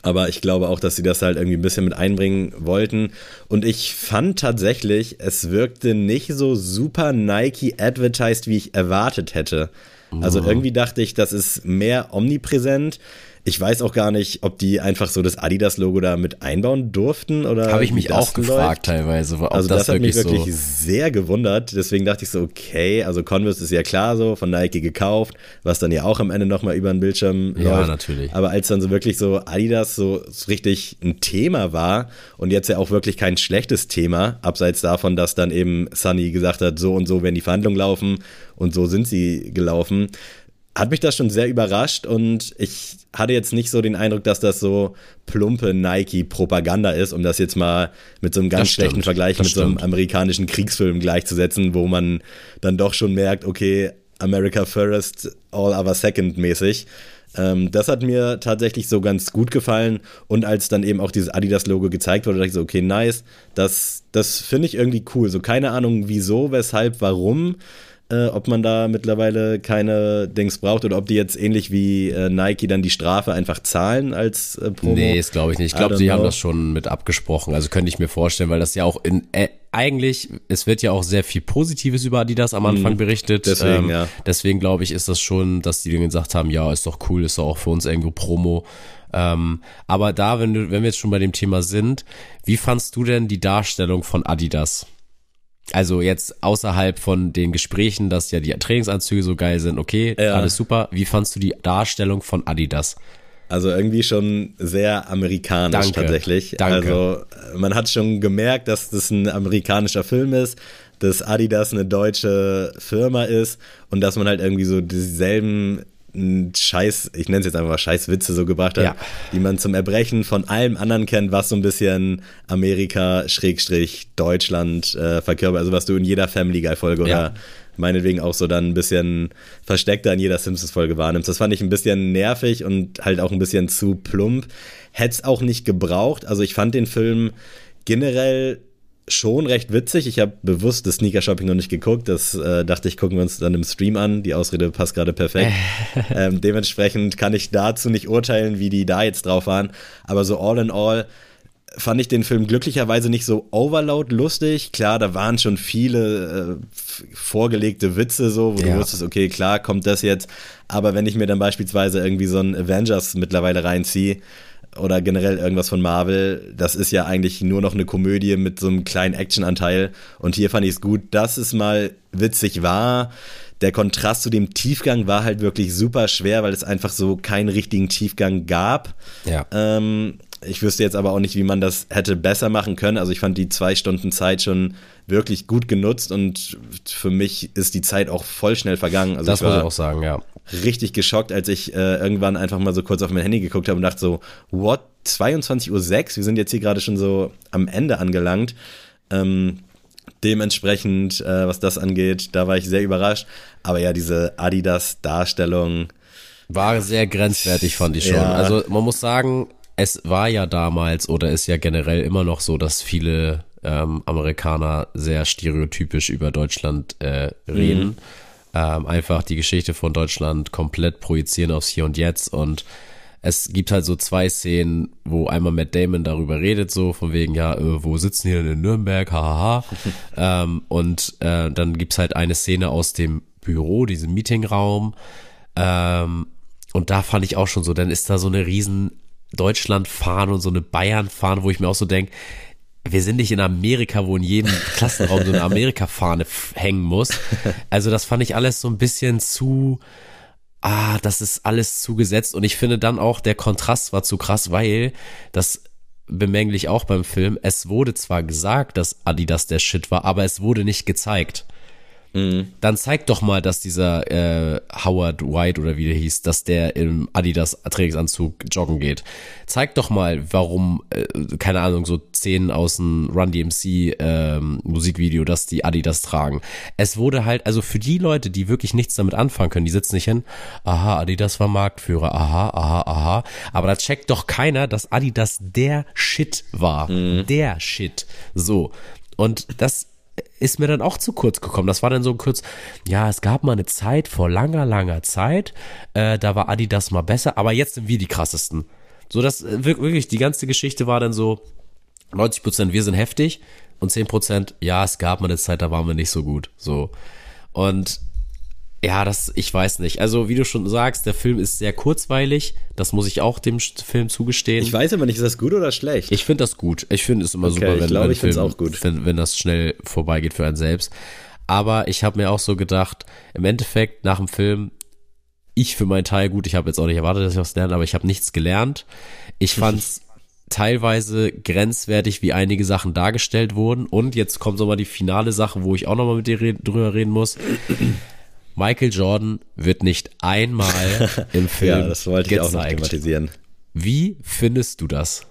aber ich glaube auch, dass sie das halt irgendwie ein bisschen mit einbringen wollten. Und ich fand tatsächlich, es wirkte nicht so super Nike advertised, wie ich erwartet hätte. Also irgendwie dachte ich, das ist mehr omnipräsent. Ich weiß auch gar nicht, ob die einfach so das Adidas-Logo da mit einbauen durften oder. Habe ich mich auch gefragt läuft. teilweise. Ob also das, das hat mich wirklich so sehr gewundert. Deswegen dachte ich so, okay, also Converse ist ja klar so, von Nike gekauft, was dann ja auch am Ende nochmal über den Bildschirm läuft. Ja, natürlich. Aber als dann so wirklich so Adidas so, so richtig ein Thema war und jetzt ja auch wirklich kein schlechtes Thema, abseits davon, dass dann eben Sunny gesagt hat, so und so werden die Verhandlungen laufen und so sind sie gelaufen hat mich das schon sehr überrascht und ich hatte jetzt nicht so den Eindruck, dass das so plumpe Nike-Propaganda ist, um das jetzt mal mit so einem ganz schlechten Vergleich mit stimmt. so einem amerikanischen Kriegsfilm gleichzusetzen, wo man dann doch schon merkt, okay, America First, All Other Second mäßig. Ähm, das hat mir tatsächlich so ganz gut gefallen und als dann eben auch dieses Adidas-Logo gezeigt wurde, dachte ich so, okay, nice, das, das finde ich irgendwie cool. So keine Ahnung, wieso, weshalb, warum äh, ob man da mittlerweile keine Dings braucht oder ob die jetzt ähnlich wie äh, Nike dann die Strafe einfach zahlen als äh, Promo. Nee, das glaube ich nicht. Ich glaube, sie know. haben das schon mit abgesprochen. Also könnte ich mir vorstellen, weil das ja auch in äh, eigentlich, es wird ja auch sehr viel Positives über Adidas am Anfang mhm, berichtet. Deswegen, ähm, ja. Deswegen glaube ich, ist das schon, dass die gesagt haben, ja, ist doch cool, ist doch auch für uns irgendwo Promo. Ähm, aber da, wenn, du, wenn wir jetzt schon bei dem Thema sind, wie fandst du denn die Darstellung von Adidas? Also jetzt außerhalb von den Gesprächen, dass ja die Trainingsanzüge so geil sind, okay, ja. alles super. Wie fandst du die Darstellung von Adidas? Also irgendwie schon sehr amerikanisch Danke. tatsächlich. Danke. Also man hat schon gemerkt, dass das ein amerikanischer Film ist, dass Adidas eine deutsche Firma ist und dass man halt irgendwie so dieselben Scheiß, ich nenne es jetzt einfach mal Scheißwitze so gebracht hat, ja. die man zum Erbrechen von allem anderen kennt, was so ein bisschen Amerika, Schrägstrich, Deutschland äh, verkörpert, also was du in jeder Family Guy Folge ja. oder meinetwegen auch so dann ein bisschen versteckter in jeder Simpsons Folge wahrnimmst. Das fand ich ein bisschen nervig und halt auch ein bisschen zu plump. Hätte es auch nicht gebraucht. Also ich fand den Film generell schon recht witzig. Ich habe bewusst das Sneaker-Shopping noch nicht geguckt. Das äh, dachte ich, gucken wir uns dann im Stream an. Die Ausrede passt gerade perfekt. ähm, dementsprechend kann ich dazu nicht urteilen, wie die da jetzt drauf waren. Aber so all in all fand ich den Film glücklicherweise nicht so overload lustig. Klar, da waren schon viele äh, vorgelegte Witze so, wo ja. du wusstest, okay, klar, kommt das jetzt. Aber wenn ich mir dann beispielsweise irgendwie so ein Avengers mittlerweile reinziehe, oder generell irgendwas von Marvel, das ist ja eigentlich nur noch eine Komödie mit so einem kleinen Actionanteil. Und hier fand ich es gut, dass es mal witzig war. Der Kontrast zu dem Tiefgang war halt wirklich super schwer, weil es einfach so keinen richtigen Tiefgang gab. Ja. Ähm, ich wüsste jetzt aber auch nicht, wie man das hätte besser machen können. Also ich fand die zwei Stunden Zeit schon wirklich gut genutzt und für mich ist die Zeit auch voll schnell vergangen. Also das muss ich auch sagen, ja. Richtig geschockt, als ich äh, irgendwann einfach mal so kurz auf mein Handy geguckt habe und dachte so, what? 22.06 Uhr? Wir sind jetzt hier gerade schon so am Ende angelangt. Ähm, dementsprechend, äh, was das angeht, da war ich sehr überrascht. Aber ja, diese Adidas-Darstellung. War sehr grenzwertig, fand ich schon. Ja. Also man muss sagen, es war ja damals oder ist ja generell immer noch so, dass viele ähm, Amerikaner sehr stereotypisch über Deutschland äh, reden. Mhm. Ähm, einfach die Geschichte von Deutschland komplett projizieren aufs Hier und Jetzt und es gibt halt so zwei Szenen, wo einmal Matt Damon darüber redet, so von wegen, ja, äh, wo sitzen hier in Nürnberg, hahaha. ähm, und äh, dann gibt's halt eine Szene aus dem Büro, diesem Meetingraum. Ähm, und da fand ich auch schon so, dann ist da so eine riesen Deutschland fahren und so eine Bayern fahren, wo ich mir auch so denke, wir sind nicht in Amerika, wo in jedem Klassenraum so eine Amerika-Fahne hängen muss. Also das fand ich alles so ein bisschen zu, ah, das ist alles zugesetzt. Und ich finde dann auch, der Kontrast war zu krass, weil das bemänglich auch beim Film, es wurde zwar gesagt, dass Adidas der Shit war, aber es wurde nicht gezeigt. Mhm. Dann zeig doch mal, dass dieser äh, Howard White oder wie der hieß, dass der im Adidas Trainingsanzug joggen geht. Zeig doch mal, warum, äh, keine Ahnung, so Szenen aus dem Run DMC ähm, Musikvideo, dass die Adidas tragen. Es wurde halt, also für die Leute, die wirklich nichts damit anfangen können, die sitzen nicht hin, aha, Adidas war Marktführer, aha, aha, aha. Aber da checkt doch keiner, dass Adidas der Shit war. Mhm. Der Shit. So. Und das ist mir dann auch zu kurz gekommen. Das war dann so kurz, ja, es gab mal eine Zeit vor langer, langer Zeit, äh, da war Adidas mal besser, aber jetzt sind wir die krassesten. So, das äh, wirklich, die ganze Geschichte war dann so, 90 Prozent, wir sind heftig und 10 Prozent, ja, es gab mal eine Zeit, da waren wir nicht so gut. So. Und ja, das, ich weiß nicht. Also, wie du schon sagst, der Film ist sehr kurzweilig. Das muss ich auch dem Film zugestehen. Ich weiß aber nicht, ist das gut oder schlecht? Ich finde das gut. Ich finde es immer okay, super, wenn, ich glaub, ich Film, auch gut. Wenn, wenn das schnell vorbeigeht für einen selbst. Aber ich habe mir auch so gedacht, im Endeffekt nach dem Film, ich für meinen Teil, gut, ich habe jetzt auch nicht erwartet, dass ich was lerne, aber ich habe nichts gelernt. Ich fand's teilweise grenzwertig, wie einige Sachen dargestellt wurden. Und jetzt kommt so mal die finale Sache, wo ich auch nochmal mit dir red drüber reden muss Michael Jordan wird nicht einmal im Film ja, das wollte ich gezeigt. auch noch thematisieren. Wie findest du das?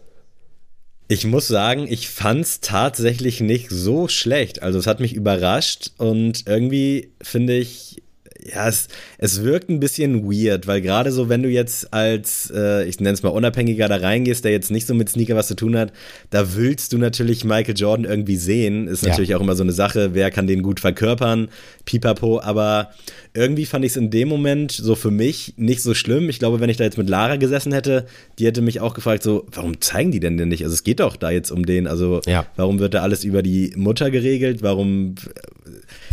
Ich muss sagen, ich fand es tatsächlich nicht so schlecht. Also es hat mich überrascht und irgendwie finde ich, ja, es, es wirkt ein bisschen weird, weil gerade so, wenn du jetzt als, äh, ich nenne es mal Unabhängiger da reingehst, der jetzt nicht so mit Sneaker was zu tun hat, da willst du natürlich Michael Jordan irgendwie sehen. Ist natürlich ja. auch immer so eine Sache, wer kann den gut verkörpern, pipapo, aber irgendwie fand ich es in dem Moment so für mich nicht so schlimm. Ich glaube, wenn ich da jetzt mit Lara gesessen hätte, die hätte mich auch gefragt, so, warum zeigen die denn denn nicht? Also es geht doch da jetzt um den, also ja. warum wird da alles über die Mutter geregelt? Warum,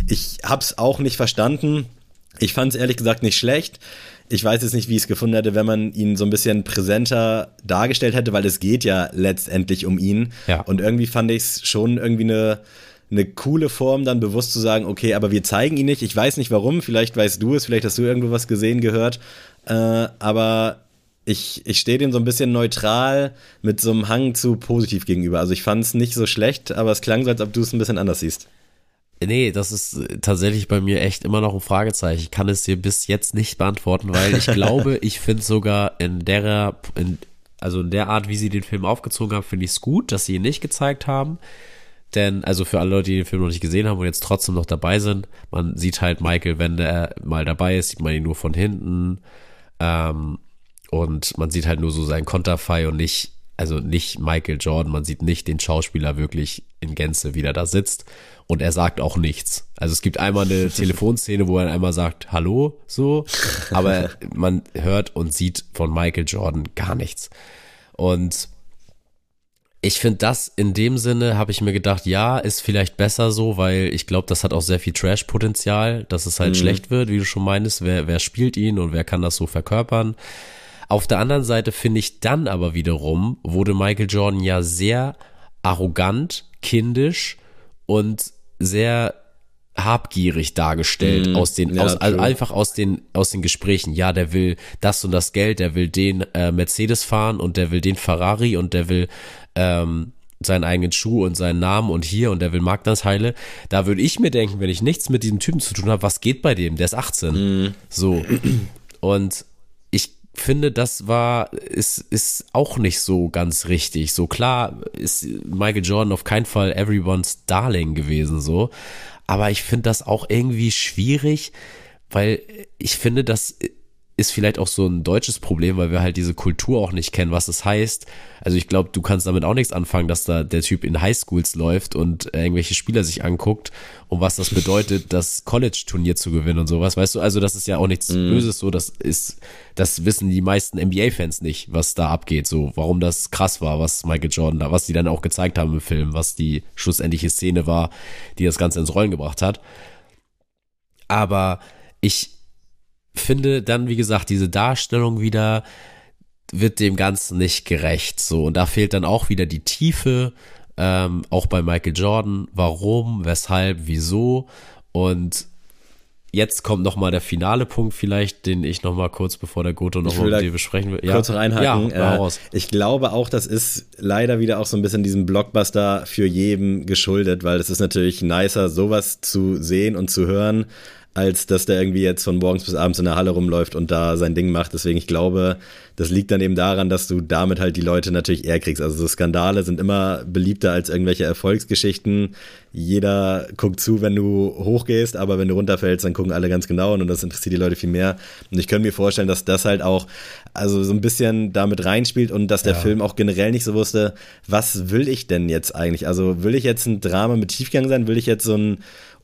ich hab's auch nicht verstanden ich fand es ehrlich gesagt nicht schlecht. Ich weiß jetzt nicht, wie ich es gefunden hätte, wenn man ihn so ein bisschen präsenter dargestellt hätte, weil es geht ja letztendlich um ihn. Ja. Und irgendwie fand ich es schon irgendwie eine, eine coole Form, dann bewusst zu sagen, okay, aber wir zeigen ihn nicht. Ich weiß nicht warum, vielleicht weißt du es, vielleicht hast du irgendwo was gesehen, gehört. Äh, aber ich, ich stehe dem so ein bisschen neutral mit so einem Hang zu positiv gegenüber. Also ich fand es nicht so schlecht, aber es klang so, als ob du es ein bisschen anders siehst. Nee, das ist äh, tatsächlich bei mir echt immer noch ein Fragezeichen. Ich kann es dir bis jetzt nicht beantworten, weil ich glaube, ich finde sogar in der, in, also in der Art, wie sie den Film aufgezogen haben, finde ich es gut, dass sie ihn nicht gezeigt haben. Denn, also für alle Leute, die den Film noch nicht gesehen haben und jetzt trotzdem noch dabei sind, man sieht halt Michael, wenn der mal dabei ist, sieht man ihn nur von hinten. Ähm, und man sieht halt nur so seinen Konterfei und nicht, also nicht Michael Jordan, man sieht nicht den Schauspieler wirklich in Gänze, wie der da sitzt und er sagt auch nichts. Also es gibt einmal eine Telefonszene, wo er einmal sagt Hallo so, aber man hört und sieht von Michael Jordan gar nichts. Und ich finde das in dem Sinne, habe ich mir gedacht, ja, ist vielleicht besser so, weil ich glaube, das hat auch sehr viel Trash-Potenzial, dass es halt mhm. schlecht wird, wie du schon meinst, wer, wer spielt ihn und wer kann das so verkörpern. Auf der anderen Seite finde ich dann aber wiederum, wurde Michael Jordan ja sehr arrogant, kindisch und sehr habgierig dargestellt mm, aus den ja, aus, also einfach aus den aus den Gesprächen. Ja der will das und das Geld der will den äh, Mercedes fahren und der will den Ferrari und der will ähm, seinen eigenen Schuh und seinen Namen und hier und der will Marktanteile da würde ich mir denken wenn ich nichts mit diesem Typen zu tun habe was geht bei dem? Der ist 18 mm. so. Und finde, das war, ist, ist auch nicht so ganz richtig. So klar ist Michael Jordan auf keinen Fall everyone's Darling gewesen, so. Aber ich finde das auch irgendwie schwierig, weil ich finde, das ist vielleicht auch so ein deutsches Problem, weil wir halt diese Kultur auch nicht kennen, was es heißt. Also ich glaube, du kannst damit auch nichts anfangen, dass da der Typ in Highschools läuft und irgendwelche Spieler sich anguckt und was das bedeutet, das College-Turnier zu gewinnen und sowas. Weißt du, also das ist ja auch nichts mm. Böses, so das ist, das wissen die meisten NBA-Fans nicht, was da abgeht, so warum das krass war, was Michael Jordan da, was die dann auch gezeigt haben im Film, was die schlussendliche Szene war, die das Ganze ins Rollen gebracht hat. Aber ich finde dann, wie gesagt, diese Darstellung wieder wird dem Ganzen nicht gerecht. So, und da fehlt dann auch wieder die Tiefe, ähm, auch bei Michael Jordan. Warum, weshalb, wieso? Und jetzt kommt noch mal der finale Punkt vielleicht, den ich noch mal kurz bevor der Goto noch mit dir besprechen will. Ja. Kurz reinhaken. Ja, äh, ich glaube auch, das ist leider wieder auch so ein bisschen diesem Blockbuster für jeden geschuldet, weil es ist natürlich nicer, sowas zu sehen und zu hören, als dass der irgendwie jetzt von morgens bis abends in der Halle rumläuft und da sein Ding macht. Deswegen, ich glaube, das liegt dann eben daran, dass du damit halt die Leute natürlich eher kriegst. Also so Skandale sind immer beliebter als irgendwelche Erfolgsgeschichten. Jeder guckt zu, wenn du hochgehst, aber wenn du runterfällst, dann gucken alle ganz genau und das interessiert die Leute viel mehr. Und ich könnte mir vorstellen, dass das halt auch also so ein bisschen damit reinspielt und dass der ja. Film auch generell nicht so wusste, was will ich denn jetzt eigentlich? Also will ich jetzt ein Drama mit Tiefgang sein? Will ich jetzt so ein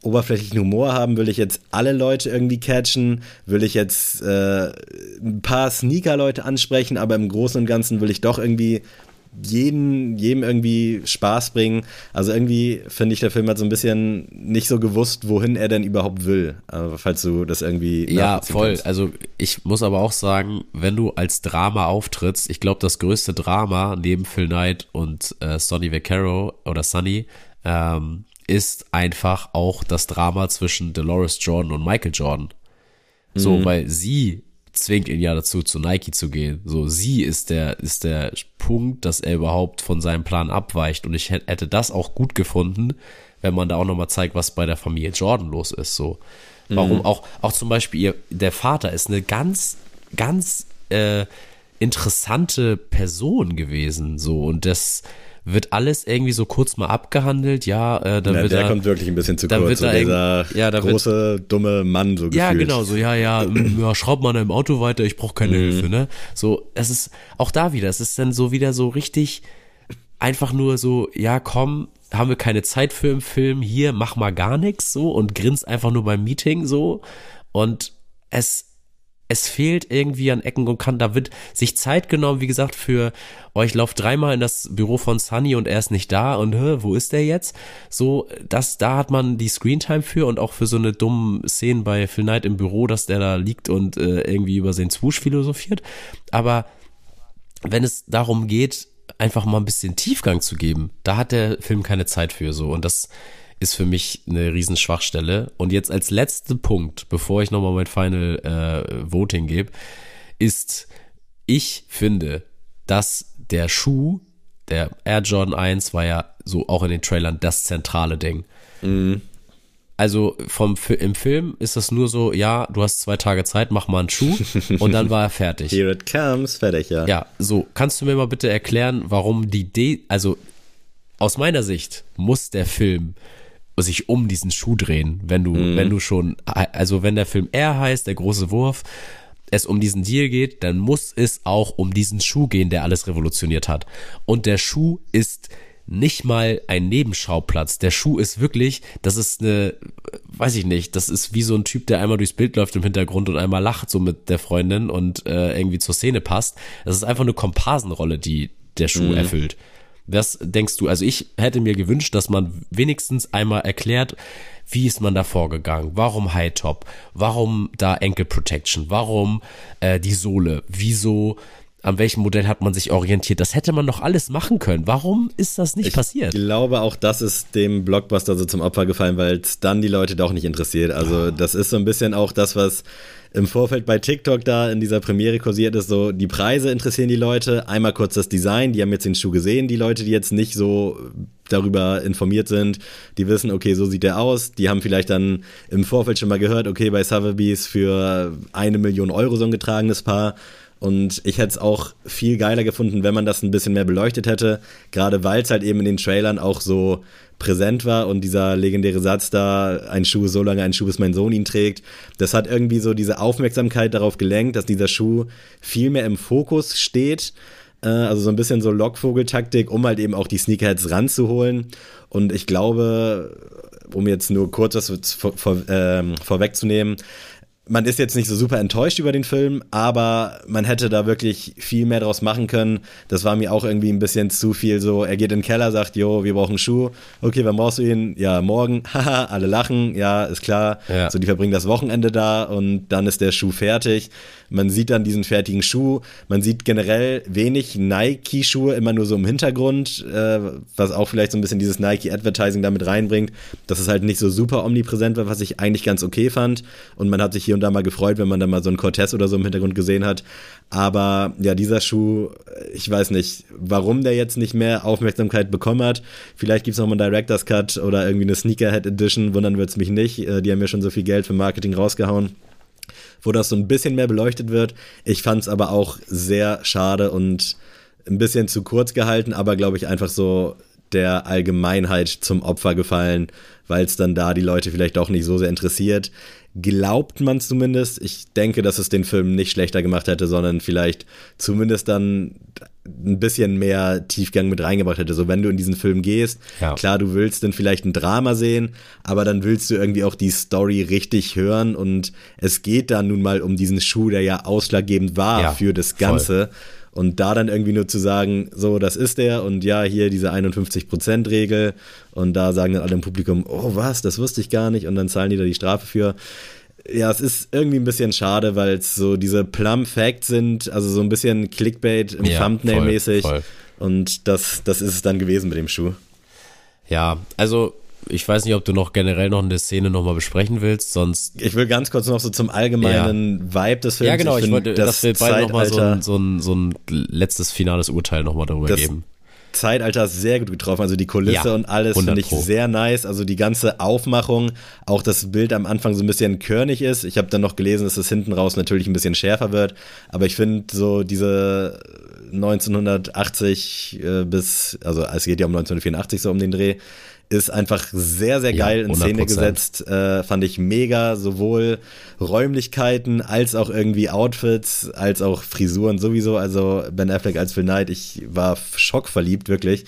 oberflächlichen Humor haben? Will ich jetzt alle Leute irgendwie catchen? Will ich jetzt äh, ein paar Sneaker-Leute ansprechen, aber im Großen und Ganzen will ich doch irgendwie jeden, jedem irgendwie Spaß bringen. Also irgendwie finde ich, der Film hat so ein bisschen nicht so gewusst, wohin er denn überhaupt will. Aber falls du das irgendwie. Ja, voll. Kannst. Also ich muss aber auch sagen, wenn du als Drama auftrittst, ich glaube, das größte Drama neben Phil Knight und äh, Sonny Vaccaro oder Sonny ähm, ist einfach auch das Drama zwischen Dolores Jordan und Michael Jordan. So, mhm. weil sie zwingt ihn ja dazu, zu Nike zu gehen. So, sie ist der, ist der Punkt, dass er überhaupt von seinem Plan abweicht. Und ich hätte das auch gut gefunden, wenn man da auch nochmal zeigt, was bei der Familie Jordan los ist. So. Warum auch, auch zum Beispiel ihr, der Vater ist eine ganz, ganz äh, interessante Person gewesen, so und das wird alles irgendwie so kurz mal abgehandelt, ja, äh, dann Ja, wird der er, kommt wirklich ein bisschen zu kurz. wird So er dieser ja, da wird- große, dumme Mann, so gefühlt. ja, genau, so, ja, ja, ja, schraub mal deinem Auto weiter, ich brauche keine Mhm. Hilfe, ne? So, es ist auch da wieder, es ist dann so wieder so richtig einfach nur so, ja, komm, haben wir keine Zeit für im Film, hier, mach mal gar nichts, so, und grinst einfach nur beim Meeting, so, und es, es fehlt irgendwie an Ecken und Kanten. Da wird sich Zeit genommen, wie gesagt, für euch lauft dreimal in das Büro von Sunny und er ist nicht da und hä, wo ist der jetzt? So, das, da hat man die Screentime für und auch für so eine dumme Szene bei Phil Knight im Büro, dass der da liegt und äh, irgendwie über seinen Swoosh philosophiert. Aber wenn es darum geht, einfach mal ein bisschen Tiefgang zu geben, da hat der Film keine Zeit für so und das ist für mich eine riesen Schwachstelle. Und jetzt als letzter Punkt, bevor ich nochmal mein Final äh, Voting gebe, ist, ich finde, dass der Schuh, der Air Jordan 1 war ja so auch in den Trailern das zentrale Ding. Also vom im Film ist das nur so, ja, du hast zwei Tage Zeit, mach mal einen Schuh und dann war er fertig. Here it comes, fertig, ja. Ja, so, kannst du mir mal bitte erklären, warum die Idee, also aus meiner Sicht muss der Film sich um diesen Schuh drehen, wenn du, wenn du schon, also wenn der Film R heißt, der große Wurf, es um diesen Deal geht, dann muss es auch um diesen Schuh gehen, der alles revolutioniert hat. Und der Schuh ist nicht mal ein Nebenschauplatz. Der Schuh ist wirklich, das ist eine, weiß ich nicht, das ist wie so ein Typ, der einmal durchs Bild läuft im Hintergrund und einmal lacht so mit der Freundin und äh, irgendwie zur Szene passt. Das ist einfach eine Komparsenrolle, die der Schuh erfüllt. Was denkst du? Also ich hätte mir gewünscht, dass man wenigstens einmal erklärt, wie ist man da vorgegangen? Warum High Top? Warum da Ankle Protection? Warum äh, die Sohle? Wieso? An welchem Modell hat man sich orientiert? Das hätte man doch alles machen können. Warum ist das nicht passiert? Ich glaube, auch das ist dem Blockbuster so zum Opfer gefallen, weil es dann die Leute doch nicht interessiert. Also, das ist so ein bisschen auch das, was im Vorfeld bei TikTok da in dieser Premiere kursiert ist. So, die Preise interessieren die Leute. Einmal kurz das Design. Die haben jetzt den Schuh gesehen. Die Leute, die jetzt nicht so darüber informiert sind, die wissen, okay, so sieht der aus. Die haben vielleicht dann im Vorfeld schon mal gehört, okay, bei Sotheby's für eine Million Euro so ein getragenes Paar. Und ich hätte es auch viel geiler gefunden, wenn man das ein bisschen mehr beleuchtet hätte. Gerade weil es halt eben in den Trailern auch so präsent war und dieser legendäre Satz da, ein Schuh so lange ein Schuh, bis mein Sohn ihn trägt, das hat irgendwie so diese Aufmerksamkeit darauf gelenkt, dass dieser Schuh viel mehr im Fokus steht. Äh, Also so ein bisschen so Lockvogeltaktik, um halt eben auch die Sneakerheads ranzuholen. Und ich glaube, um jetzt nur kurz was vor, vor, ähm, vorwegzunehmen, man ist jetzt nicht so super enttäuscht über den Film, aber man hätte da wirklich viel mehr draus machen können. Das war mir auch irgendwie ein bisschen zu viel so. Er geht in den Keller, sagt, jo, wir brauchen einen Schuh. Okay, wann brauchst du ihn? Ja, morgen. Haha, alle lachen. Ja, ist klar. Ja. So, die verbringen das Wochenende da und dann ist der Schuh fertig. Man sieht dann diesen fertigen Schuh. Man sieht generell wenig Nike-Schuhe, immer nur so im Hintergrund, äh, was auch vielleicht so ein bisschen dieses Nike-Advertising damit reinbringt, dass es halt nicht so super omnipräsent war, was ich eigentlich ganz okay fand. Und man hat sich hier und da mal gefreut, wenn man dann mal so einen Cortez oder so im Hintergrund gesehen hat. Aber ja, dieser Schuh, ich weiß nicht, warum der jetzt nicht mehr Aufmerksamkeit bekommen hat. Vielleicht gibt's noch mal einen Director's Cut oder irgendwie eine Sneakerhead Edition, wundern wird's mich nicht. Äh, Die haben ja schon so viel Geld für Marketing rausgehauen wo das so ein bisschen mehr beleuchtet wird. Ich fand es aber auch sehr schade und ein bisschen zu kurz gehalten, aber glaube ich einfach so der Allgemeinheit zum Opfer gefallen, weil es dann da die Leute vielleicht auch nicht so sehr interessiert. Glaubt man zumindest. Ich denke, dass es den Film nicht schlechter gemacht hätte, sondern vielleicht zumindest dann ein bisschen mehr Tiefgang mit reingebracht hätte. So, wenn du in diesen Film gehst, Ja. klar, du willst dann vielleicht ein Drama sehen, aber dann willst du irgendwie auch die Story richtig hören und es geht dann nun mal um diesen Schuh, der ja ausschlaggebend war Ja, für das voll. Ganze. Und da dann irgendwie nur zu sagen, so, das ist der und ja, hier diese 51%-Regel und da sagen dann alle im Publikum, oh was, das wusste ich gar nicht und dann zahlen die da die Strafe für. Ja, es ist irgendwie ein bisschen schade, weil es so diese Plum Facts sind, also so ein bisschen Clickbait im Ja, Thumbnail mäßig. voll, voll. Und das, das ist es dann gewesen mit dem Schuh. Ja, also ich weiß nicht, ob du noch generell noch eine Szene nochmal besprechen willst, sonst. Ich will ganz kurz noch so zum allgemeinen Vibe des Films. Ja, genau, ich, find, wollte, das dass wir beide nochmal so ein, so, ein, so ein letztes finales Urteil nochmal darüber Das- geben. Zeitalters sehr gut getroffen. Also die Kulisse Ja, und alles 100 finde ich sehr nice. Also die ganze Aufmachung, auch das Bild am Anfang so ein bisschen körnig ist. Ich habe dann noch gelesen, dass es hinten raus natürlich ein bisschen schärfer wird. Aber ich finde so diese 1980 äh, bis, also es geht ja um 1984 so um den Dreh, ist einfach sehr, sehr Ja, geil in Szene 100%. gesetzt. Äh, fand ich mega, sowohl Räumlichkeiten als auch irgendwie Outfits, als auch Frisuren sowieso. Also Ben Affleck als Phil Knight, ich war schockverliebt, wirklich.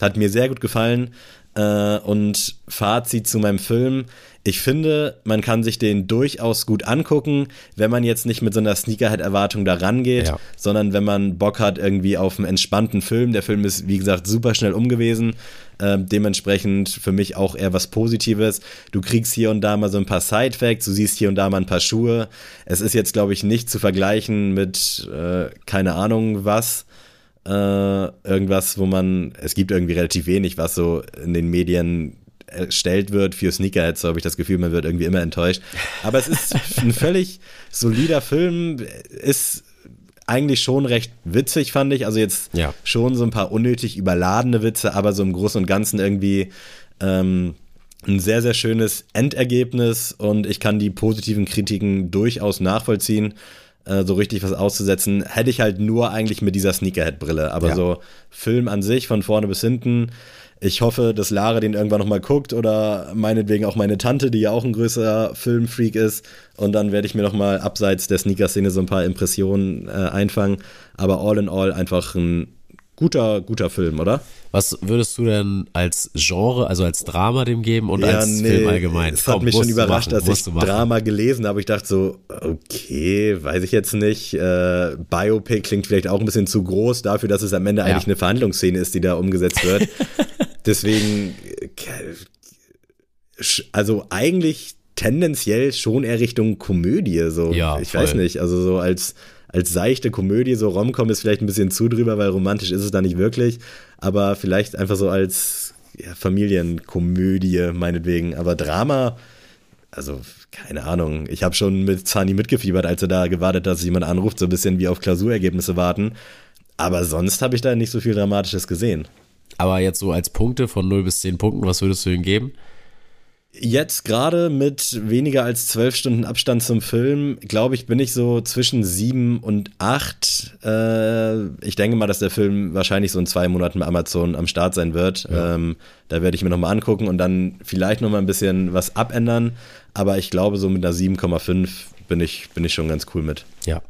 Hat mir sehr gut gefallen. Äh, und Fazit zu meinem Film. Ich finde, man kann sich den durchaus gut angucken, wenn man jetzt nicht mit so einer Sneakerhead-Erwartung da rangeht, Ja. sondern wenn man Bock hat irgendwie auf einen entspannten Film. Der Film ist, wie gesagt, super schnell umgewesen. Ähm, dementsprechend für mich auch eher was Positives. Du kriegst hier und da mal so ein paar Side-Facts, du siehst hier und da mal ein paar Schuhe. Es ist jetzt, glaube ich, nicht zu vergleichen mit äh, keine Ahnung was. Äh, irgendwas, wo man, es gibt irgendwie relativ wenig, was so in den Medien erstellt wird für Sneakerheads, so habe ich das Gefühl, man wird irgendwie immer enttäuscht. Aber es ist ein völlig solider Film, ist eigentlich schon recht witzig, fand ich. Also jetzt Ja. schon so ein paar unnötig überladene Witze, aber so im Großen und Ganzen irgendwie ähm, ein sehr, sehr schönes Endergebnis und ich kann die positiven Kritiken durchaus nachvollziehen. Äh, so richtig was auszusetzen, hätte ich halt nur eigentlich mit dieser Sneakerhead-Brille. Aber Ja. so Film an sich, von vorne bis hinten. Ich hoffe, dass Lara den irgendwann nochmal guckt oder meinetwegen auch meine Tante, die ja auch ein größerer Filmfreak ist. Und dann werde ich mir nochmal abseits der Sneaker-Szene so ein paar Impressionen äh, einfangen. Aber all in all einfach ein guter, guter Film, oder? Was würdest du denn als Genre, also als Drama dem geben und als Film allgemein? Es hat Komm, mich schon überrascht, machen, dass ich. Drama gelesen habe. Ich dachte so, okay, weiß ich jetzt nicht. Äh, Biopic klingt vielleicht auch ein bisschen zu groß dafür, dass es am Ende eigentlich eine Verhandlungsszene ist, die da umgesetzt wird. Deswegen, äh, also eigentlich tendenziell schon eher Richtung Komödie. So, Ja, ich voll. weiß nicht. Also so als als seichte Komödie, so Romcom ist vielleicht ein bisschen zu drüber, weil romantisch ist es da nicht wirklich, aber vielleicht einfach so als ja, Familienkomödie meinetwegen, aber Drama, also keine Ahnung, ich habe schon mit Zani mitgefiebert, als er da gewartet hat, dass jemand anruft, so ein bisschen wie auf Klausurergebnisse warten, aber sonst habe ich da nicht so viel Dramatisches gesehen. Aber jetzt so als Punkte von 0 bis 10 Punkten, was würdest du ihm geben? Jetzt gerade mit weniger als zwölf Stunden Abstand zum Film, glaube ich, bin ich so zwischen sieben und acht. Äh, ich denke mal, dass der Film wahrscheinlich so in zwei Monaten bei Amazon am Start sein wird. Ähm, da werde ich mir nochmal angucken und dann vielleicht nochmal ein bisschen was abändern. Aber ich glaube, so mit einer 7,5 bin ich, bin ich schon ganz cool mit. Ja,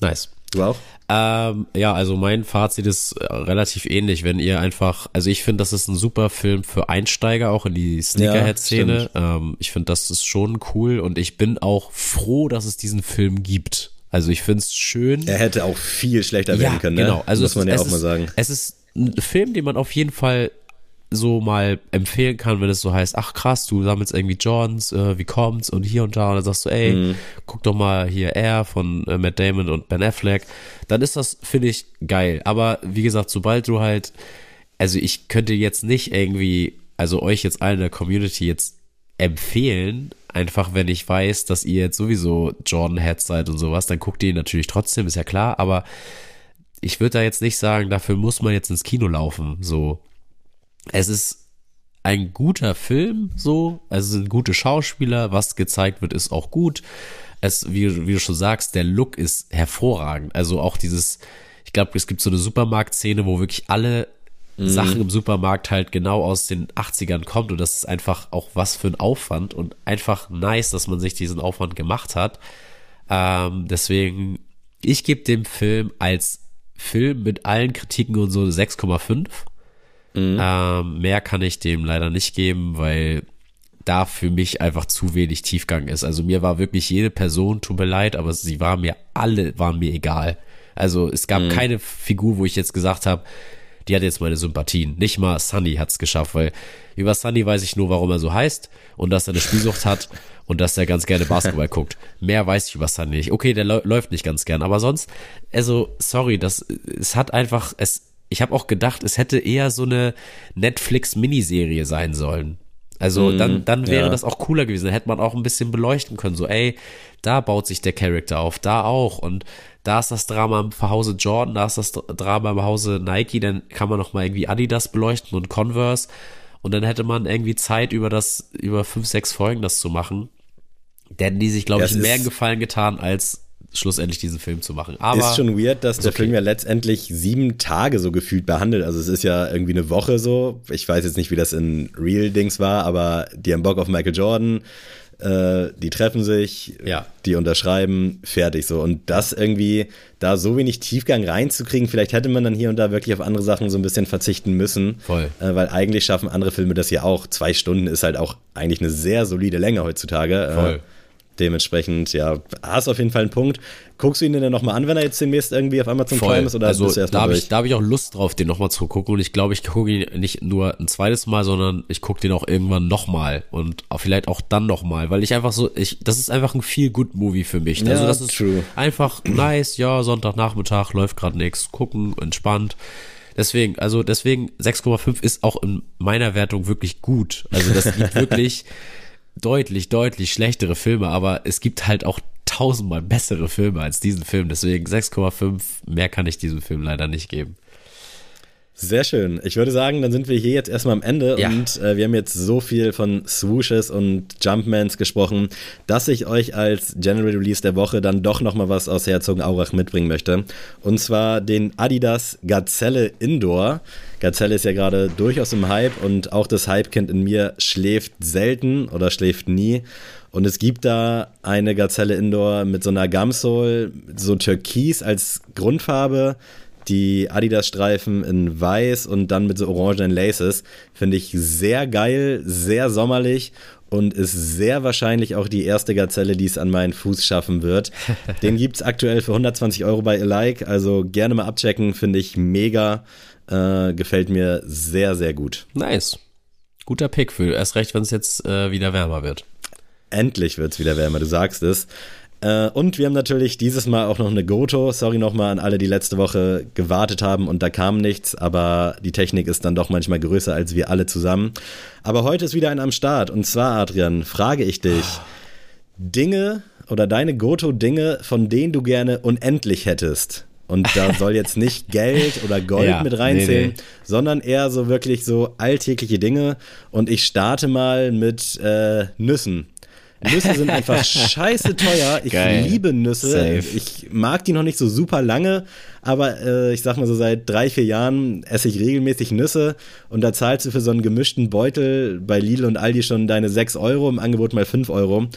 nice. Du auch? Ähm, ja, also mein Fazit ist äh, relativ ähnlich, wenn ihr einfach, also ich finde, das ist ein super Film für Einsteiger auch in die Sneakerhead-Szene. ähm, ich finde, das ist schon cool und ich bin auch froh, dass es diesen Film gibt. Also ich finde es schön. Er hätte auch viel schlechter werden können, ne? genau. Also muss man ja auch ist, mal sagen. Es ist ein Film, den man auf jeden Fall so mal empfehlen kann, wenn es so heißt, ach krass, du sammelst irgendwie Jordans, äh, wie kommt's und hier und da und dann sagst du, ey, Mhm. guck doch mal hier Air von äh, Matt Damon und Ben Affleck, dann ist das, finde ich, geil. Aber wie gesagt, sobald du halt, also ich könnte jetzt nicht irgendwie, also euch jetzt allen in der Community jetzt empfehlen, einfach wenn ich weiß, dass ihr jetzt sowieso Jordan-Heads seid und sowas, dann guckt ihr ihn natürlich trotzdem, ist ja klar, aber ich würde da jetzt nicht sagen, dafür muss man jetzt ins Kino laufen, so es ist ein guter Film, so. Also es sind gute Schauspieler, was gezeigt wird, ist auch gut. Es, wie, wie du schon sagst, der Look ist hervorragend. Also auch dieses, ich glaube, es gibt so eine Supermarktszene, wo wirklich alle mhm. Sachen im Supermarkt halt genau aus den 80ern kommt und das ist einfach auch was für ein Aufwand und einfach nice, dass man sich diesen Aufwand gemacht hat. Ähm, deswegen, ich gebe dem Film als Film mit allen Kritiken und so 6,5. Mhm. Ähm, mehr kann ich dem leider nicht geben, weil da für mich einfach zu wenig Tiefgang ist. Also mir war wirklich jede Person, tut mir leid, aber sie waren mir alle, waren mir egal. Also es gab mhm. keine Figur, wo ich jetzt gesagt habe, die hat jetzt meine Sympathien. Nicht mal Sunny hat es geschafft, weil über Sunny weiß ich nur, warum er so heißt und dass er eine Spielsucht hat und dass er ganz gerne Basketball guckt. Mehr weiß ich über Sunny nicht. Okay, der läuft nicht ganz gern, aber sonst, also sorry, das es hat einfach es ich habe auch gedacht, es hätte eher so eine Netflix Miniserie sein sollen. Also dann, dann wäre ja. das auch cooler gewesen. Da hätte man auch ein bisschen beleuchten können. So, ey, da baut sich der Charakter auf, da auch. Und da ist das Drama im Hause Jordan, da ist das Drama im Hause Nike, dann kann man noch mal irgendwie Adidas beleuchten und Converse und dann hätte man irgendwie Zeit über das über fünf sechs Folgen das zu machen. Denn die sich glaube ja, ich mehr Gefallen getan als schlussendlich diesen Film zu machen. Aber ist schon weird, dass der okay. Film ja letztendlich sieben Tage so gefühlt behandelt. Also es ist ja irgendwie eine Woche so. Ich weiß jetzt nicht, wie das in Real Dings war, aber die haben Bock auf Michael Jordan. Äh, die treffen sich, ja. die unterschreiben, fertig so. Und das irgendwie, da so wenig Tiefgang reinzukriegen, vielleicht hätte man dann hier und da wirklich auf andere Sachen so ein bisschen verzichten müssen. Voll. Äh, weil eigentlich schaffen andere Filme das ja auch. Zwei Stunden ist halt auch eigentlich eine sehr solide Länge heutzutage. Äh, Voll. Äh, Dementsprechend, ja, hast auf jeden Fall einen Punkt. Guckst du ihn denn dann nochmal an, wenn er jetzt demnächst irgendwie auf Amazon Voll. Prime ist? Oder also, da habe ich, hab ich auch Lust drauf, den nochmal zu gucken. Und ich glaube, ich gucke ihn nicht nur ein zweites Mal, sondern ich gucke den auch irgendwann nochmal. Und auch vielleicht auch dann nochmal. Weil ich einfach so, ich, das ist einfach ein viel good Movie für mich. Ja, also das ist true. einfach nice, ja, Sonntagnachmittag, läuft gerade nichts, gucken, entspannt. Deswegen, also deswegen 6,5 ist auch in meiner Wertung wirklich gut. Also das liegt wirklich deutlich, deutlich schlechtere Filme, aber es gibt halt auch tausendmal bessere Filme als diesen Film. Deswegen 6,5, mehr kann ich diesem Film leider nicht geben. Sehr schön. Ich würde sagen, dann sind wir hier jetzt erstmal am Ende ja. und äh, wir haben jetzt so viel von Swooshes und Jumpmans gesprochen, dass ich euch als General Release der Woche dann doch nochmal was aus Herzogenaurach mitbringen möchte. Und zwar den Adidas Gazelle Indoor. Gazelle ist ja gerade durchaus im Hype und auch das Hypekind in mir schläft selten oder schläft nie. Und es gibt da eine Gazelle Indoor mit so einer Gumsole, so Türkis als Grundfarbe die Adidas-Streifen in weiß und dann mit so orangenen Laces. Finde ich sehr geil, sehr sommerlich und ist sehr wahrscheinlich auch die erste Gazelle, die es an meinen Fuß schaffen wird. Den gibt es aktuell für 120 Euro bei Alike, also gerne mal abchecken, finde ich mega. Äh, gefällt mir sehr, sehr gut. Nice. Guter Pick für erst recht, wenn es jetzt äh, wieder wärmer wird. Endlich wird es wieder wärmer, du sagst es. Äh, und wir haben natürlich dieses Mal auch noch eine Goto. Sorry nochmal an alle, die letzte Woche gewartet haben und da kam nichts, aber die Technik ist dann doch manchmal größer als wir alle zusammen. Aber heute ist wieder ein am Start und zwar, Adrian, frage ich dich, Dinge oder deine Goto-Dinge, von denen du gerne unendlich hättest. Und da soll jetzt nicht Geld oder Gold ja, mit reinzählen, nee, nee. sondern eher so wirklich so alltägliche Dinge. Und ich starte mal mit äh, Nüssen. Nüsse sind einfach scheiße teuer. Ich Geil. liebe Nüsse. Safe. Ich mag die noch nicht so super lange, aber äh, ich sag mal so seit drei, vier Jahren esse ich regelmäßig Nüsse und da zahlst du für so einen gemischten Beutel bei Lidl und Aldi schon deine sechs Euro, im Angebot mal fünf Euro.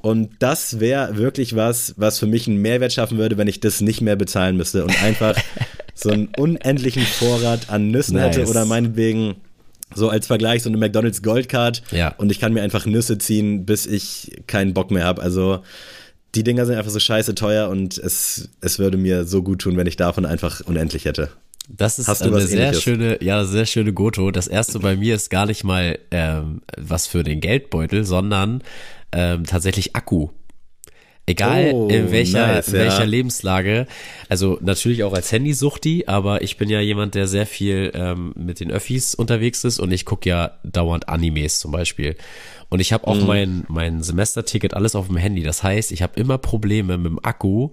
Und das wäre wirklich was, was für mich einen Mehrwert schaffen würde, wenn ich das nicht mehr bezahlen müsste und einfach so einen unendlichen Vorrat an Nüssen nice. hätte oder meinetwegen so als Vergleich so eine McDonald's Goldcard ja. und ich kann mir einfach Nüsse ziehen, bis ich keinen Bock mehr habe. Also die Dinger sind einfach so scheiße teuer und es, es würde mir so gut tun, wenn ich davon einfach unendlich hätte. Das ist eine sehr ähnliches? schöne, ja, sehr schöne Goto. Das erste bei mir ist gar nicht mal ähm, was für den Geldbeutel, sondern ähm, tatsächlich Akku. Egal oh, in welcher, nice, in welcher ja. Lebenslage. Also natürlich auch als Handysuchti, aber ich bin ja jemand, der sehr viel ähm, mit den Öffis unterwegs ist und ich gucke ja dauernd Animes zum Beispiel. Und ich habe auch mhm. mein, mein Semesterticket alles auf dem Handy. Das heißt, ich habe immer Probleme mit dem Akku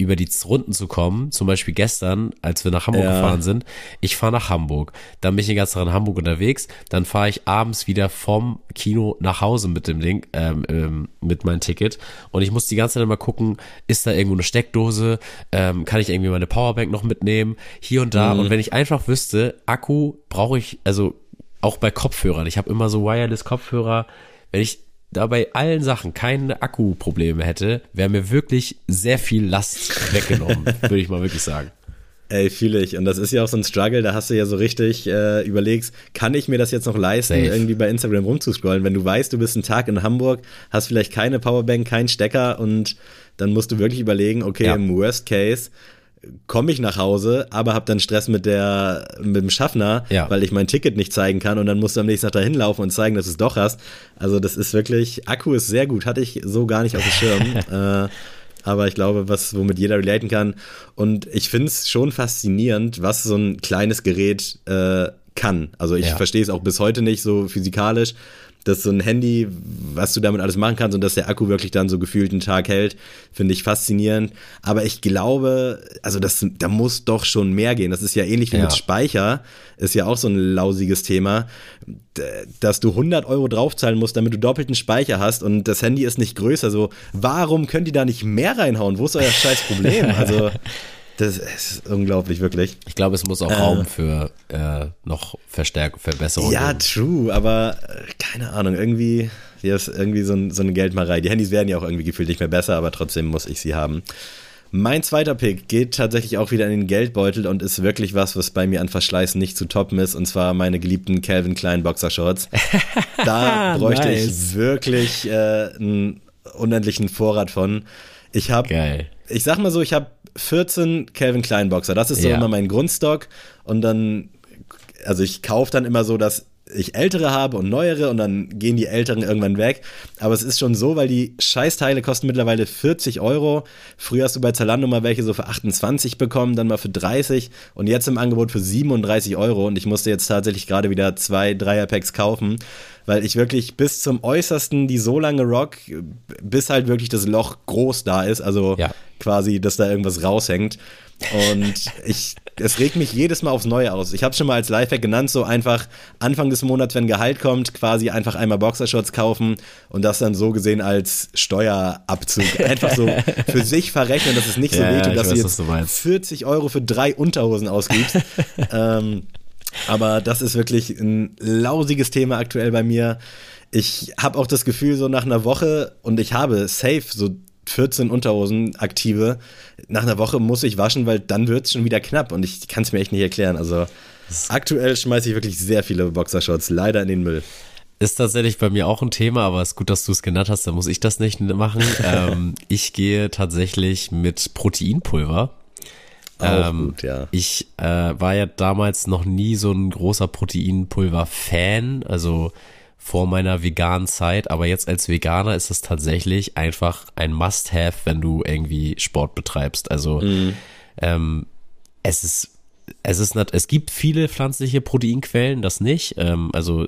über die Runden zu kommen. Zum Beispiel gestern, als wir nach Hamburg ja. gefahren sind. Ich fahre nach Hamburg. Dann bin ich den ganzen Tag in Hamburg unterwegs. Dann fahre ich abends wieder vom Kino nach Hause mit dem Link, ähm, ähm, mit meinem Ticket. Und ich muss die ganze Zeit mal gucken, ist da irgendwo eine Steckdose? Ähm, kann ich irgendwie meine Powerbank noch mitnehmen? Hier und da. Mhm. Und wenn ich einfach wüsste, Akku brauche ich, also auch bei Kopfhörern. Ich habe immer so Wireless-Kopfhörer. Wenn ich da bei allen Sachen keine Akkuprobleme hätte, wäre mir wirklich sehr viel Last weggenommen, würde ich mal wirklich sagen. Ey, fühle ich. Und das ist ja auch so ein Struggle, da hast du ja so richtig äh, überlegst, kann ich mir das jetzt noch leisten, Safe. irgendwie bei Instagram rumzuscrollen? Wenn du weißt, du bist einen Tag in Hamburg, hast vielleicht keine Powerbank, keinen Stecker und dann musst du wirklich überlegen, okay, ja. im Worst Case komme ich nach Hause, aber habe dann Stress mit der mit dem Schaffner, ja. weil ich mein Ticket nicht zeigen kann und dann musst du am nächsten Tag dahin laufen und zeigen, dass du es doch hast. Also das ist wirklich Akku ist sehr gut, hatte ich so gar nicht auf dem Schirm. äh, aber ich glaube, was womit jeder relaten kann und ich finde es schon faszinierend, was so ein kleines Gerät äh, kann. Also ich ja. verstehe es auch bis heute nicht so physikalisch, Das ist so ein Handy, was du damit alles machen kannst und dass der Akku wirklich dann so gefühlt einen Tag hält, finde ich faszinierend. Aber ich glaube, also das, da muss doch schon mehr gehen. Das ist ja ähnlich wie ja. mit Speicher, ist ja auch so ein lausiges Thema, dass du 100 Euro draufzahlen musst, damit du doppelten Speicher hast und das Handy ist nicht größer. So, warum könnt ihr da nicht mehr reinhauen? Wo ist euer scheiß Problem? Also das ist unglaublich, wirklich. Ich glaube, es muss auch äh, Raum für äh, noch Verstärkung, Verbesserung Ja, geben. true, aber äh, keine Ahnung, irgendwie, hier ist irgendwie so, ein, so eine Geldmarei. Die Handys werden ja auch irgendwie gefühlt nicht mehr besser, aber trotzdem muss ich sie haben. Mein zweiter Pick geht tatsächlich auch wieder in den Geldbeutel und ist wirklich was, was bei mir an Verschleiß nicht zu toppen ist, und zwar meine geliebten Calvin Klein Boxershorts. Da bräuchte nice. ich wirklich äh, einen unendlichen Vorrat von. Ich habe, ich sag mal so, ich habe 14 Calvin Klein Boxer. Das ist so ja. immer mein Grundstock. Und dann, also ich kaufe dann immer so, dass ich ältere habe und neuere und dann gehen die älteren irgendwann weg. Aber es ist schon so, weil die Scheißteile kosten mittlerweile 40 Euro. Früher hast du bei Zalando mal welche so für 28 bekommen, dann mal für 30 und jetzt im Angebot für 37 Euro. Und ich musste jetzt tatsächlich gerade wieder zwei Dreierpacks kaufen, weil ich wirklich bis zum Äußersten die so lange rock, bis halt wirklich das Loch groß da ist. Also ja quasi, dass da irgendwas raushängt. Und ich, es regt mich jedes Mal aufs Neue aus. Ich habe schon mal als Lifehack genannt, so einfach Anfang des Monats, wenn Gehalt kommt, quasi einfach einmal Boxershorts kaufen und das dann so gesehen als Steuerabzug. Einfach so für sich verrechnen, dass es nicht so ja, wehtut, dass weiß, du jetzt 40 Euro für drei Unterhosen ausgibst. ähm, aber das ist wirklich ein lausiges Thema aktuell bei mir. Ich habe auch das Gefühl, so nach einer Woche und ich habe safe so 14 Unterhosen aktive. Nach einer Woche muss ich waschen, weil dann wird es schon wieder knapp und ich kann es mir echt nicht erklären. Also aktuell schmeiße ich wirklich sehr viele Boxershorts leider in den Müll. Ist tatsächlich bei mir auch ein Thema, aber es ist gut, dass du es genannt hast, dann muss ich das nicht machen. ähm, ich gehe tatsächlich mit Proteinpulver. Auch ähm, gut, ja. Ich äh, war ja damals noch nie so ein großer Proteinpulver-Fan. Also vor meiner veganen Zeit, aber jetzt als Veganer ist es tatsächlich einfach ein Must-Have, wenn du irgendwie Sport betreibst. Also mhm. ähm, es ist es ist nicht, es gibt viele pflanzliche Proteinquellen, das nicht. Ähm, also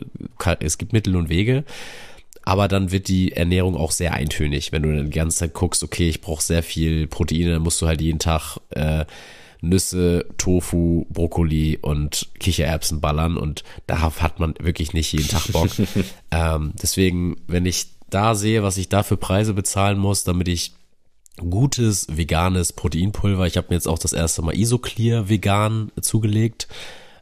es gibt Mittel und Wege. Aber dann wird die Ernährung auch sehr eintönig, wenn du dann die ganze Zeit guckst, okay, ich brauche sehr viel Proteine, dann musst du halt jeden Tag äh, Nüsse, Tofu, Brokkoli und Kichererbsen ballern und darauf hat man wirklich nicht jeden Tag Bock. ähm, deswegen, wenn ich da sehe, was ich da für Preise bezahlen muss, damit ich gutes veganes Proteinpulver, ich habe mir jetzt auch das erste Mal Isoclear vegan zugelegt,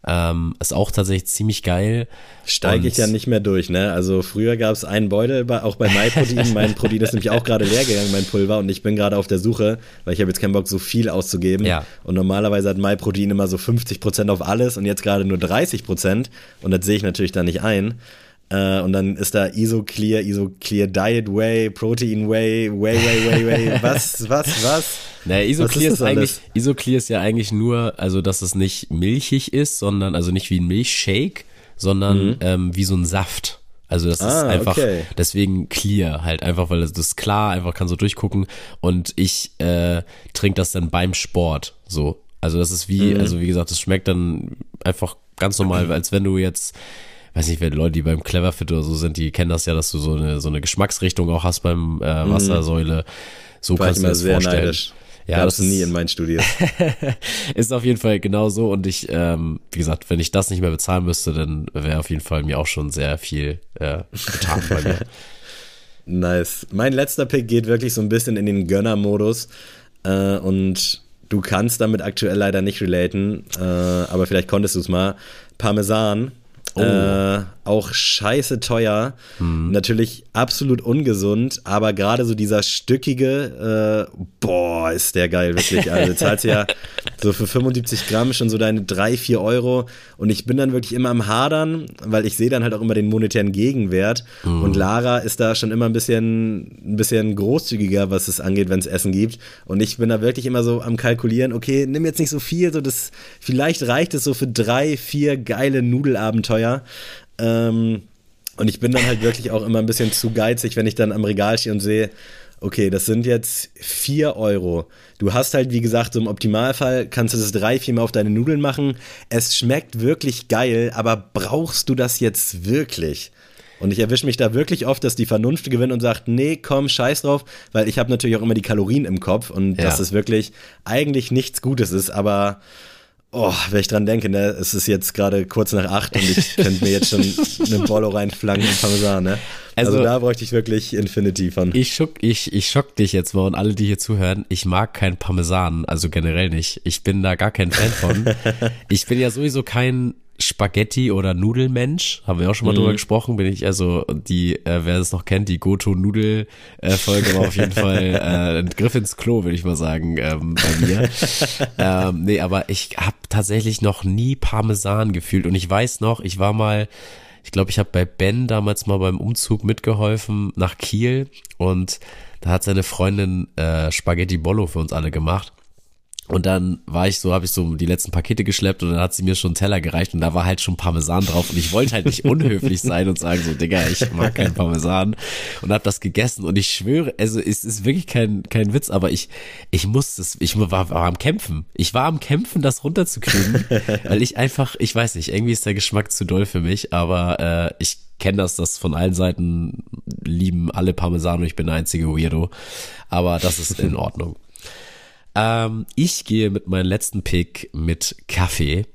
ähm, ist auch tatsächlich ziemlich geil. Steige ich ja nicht mehr durch, ne? Also früher gab es einen Beutel, auch bei MyProtein. mein Protein ist nämlich auch gerade leer gegangen, mein Pulver. Und ich bin gerade auf der Suche, weil ich habe jetzt keinen Bock, so viel auszugeben. Ja. Und normalerweise hat MyProtein immer so 50% auf alles und jetzt gerade nur 30%. Und das sehe ich natürlich da nicht ein. Äh, und dann ist da Isoclear, Isoclear Diet Whey, Protein Whey, Whey, Whey, Whey, Whey. Was, was, was? Naja, Isoclear ist, ist eigentlich, Isoclear ist ja eigentlich nur, also dass es nicht milchig ist, sondern, also nicht wie ein Milchshake, sondern mhm. ähm, wie so ein Saft. Also das ah, ist einfach, okay. deswegen clear halt, einfach weil das ist klar, einfach kann so durchgucken und ich äh, trinke das dann beim Sport so. Also das ist wie, mhm. also wie gesagt, das schmeckt dann einfach ganz normal, als wenn du jetzt weiß nicht, wer Leute, die beim Cleverfit oder so sind, die kennen das ja, dass du so eine, so eine Geschmacksrichtung auch hast beim äh, mhm. Wassersäule. So War kannst du dir das vorstellen. Neidisch. Ja, das ist nie in meinen Studios. ist auf jeden Fall genau so und ich, ähm, wie gesagt, wenn ich das nicht mehr bezahlen müsste, dann wäre auf jeden Fall mir auch schon sehr viel äh, getan bei mir. Nice. Mein letzter Pick geht wirklich so ein bisschen in den Gönner-Modus äh, und du kannst damit aktuell leider nicht relaten, äh, aber vielleicht konntest du es mal. Parmesan Oh. Äh, auch scheiße teuer. Hm. Natürlich absolut ungesund, aber gerade so dieser stückige, äh, boah, ist der geil, wirklich. Also, du zahlst ja so für 75 Gramm schon so deine 3, 4 Euro. Und ich bin dann wirklich immer am Hadern, weil ich sehe dann halt auch immer den monetären Gegenwert. Hm. Und Lara ist da schon immer ein bisschen, ein bisschen großzügiger, was es angeht, wenn es Essen gibt. Und ich bin da wirklich immer so am Kalkulieren, okay, nimm jetzt nicht so viel, so das, vielleicht reicht es so für drei, vier geile Nudelabenteuer. Ähm, und ich bin dann halt wirklich auch immer ein bisschen zu geizig, wenn ich dann am Regal stehe und sehe, okay, das sind jetzt vier Euro. Du hast halt, wie gesagt, so im Optimalfall kannst du das drei, vier Mal auf deine Nudeln machen. Es schmeckt wirklich geil, aber brauchst du das jetzt wirklich? Und ich erwische mich da wirklich oft, dass die Vernunft gewinnt und sagt, nee, komm, scheiß drauf, weil ich habe natürlich auch immer die Kalorien im Kopf und ja. dass es wirklich eigentlich nichts Gutes ist, aber Oh, wenn ich dran denke, ne, es ist jetzt gerade kurz nach acht und ich könnte mir jetzt schon eine Bollo reinflanken und Parmesan, ne? Also, also, da bräuchte ich wirklich Infinity von. Ich schock, ich, ich schock dich jetzt mal und alle, die hier zuhören, ich mag kein Parmesan, also generell nicht. Ich bin da gar kein Fan von. ich bin ja sowieso kein Spaghetti- oder Nudelmensch, haben wir auch schon mal mhm. drüber gesprochen, bin ich also die, äh, wer es noch kennt, die Goto-Nudel-Folge war auf jeden Fall äh, ein Griff ins Klo, würde ich mal sagen, ähm, bei mir. ähm, nee, aber ich habe tatsächlich noch nie Parmesan gefühlt und ich weiß noch, ich war mal ich glaube, ich habe bei Ben damals mal beim Umzug mitgeholfen nach Kiel und da hat seine Freundin äh, Spaghetti Bollo für uns alle gemacht. Und dann war ich so, habe ich so die letzten Pakete geschleppt und dann hat sie mir schon einen Teller gereicht und da war halt schon Parmesan drauf und ich wollte halt nicht unhöflich sein und sagen so, Digga, ich mag keinen Parmesan und habe das gegessen und ich schwöre, also es ist wirklich kein kein Witz, aber ich ich musste es, ich war, war am Kämpfen. Ich war am Kämpfen, das runterzukriegen, weil ich einfach, ich weiß nicht, irgendwie ist der Geschmack zu doll für mich, aber äh, ich kenne das, das von allen Seiten lieben alle Parmesan und ich bin der einzige Weirdo, aber das ist in Ordnung. Ähm, ich gehe mit meinem letzten Pick mit Kaffee.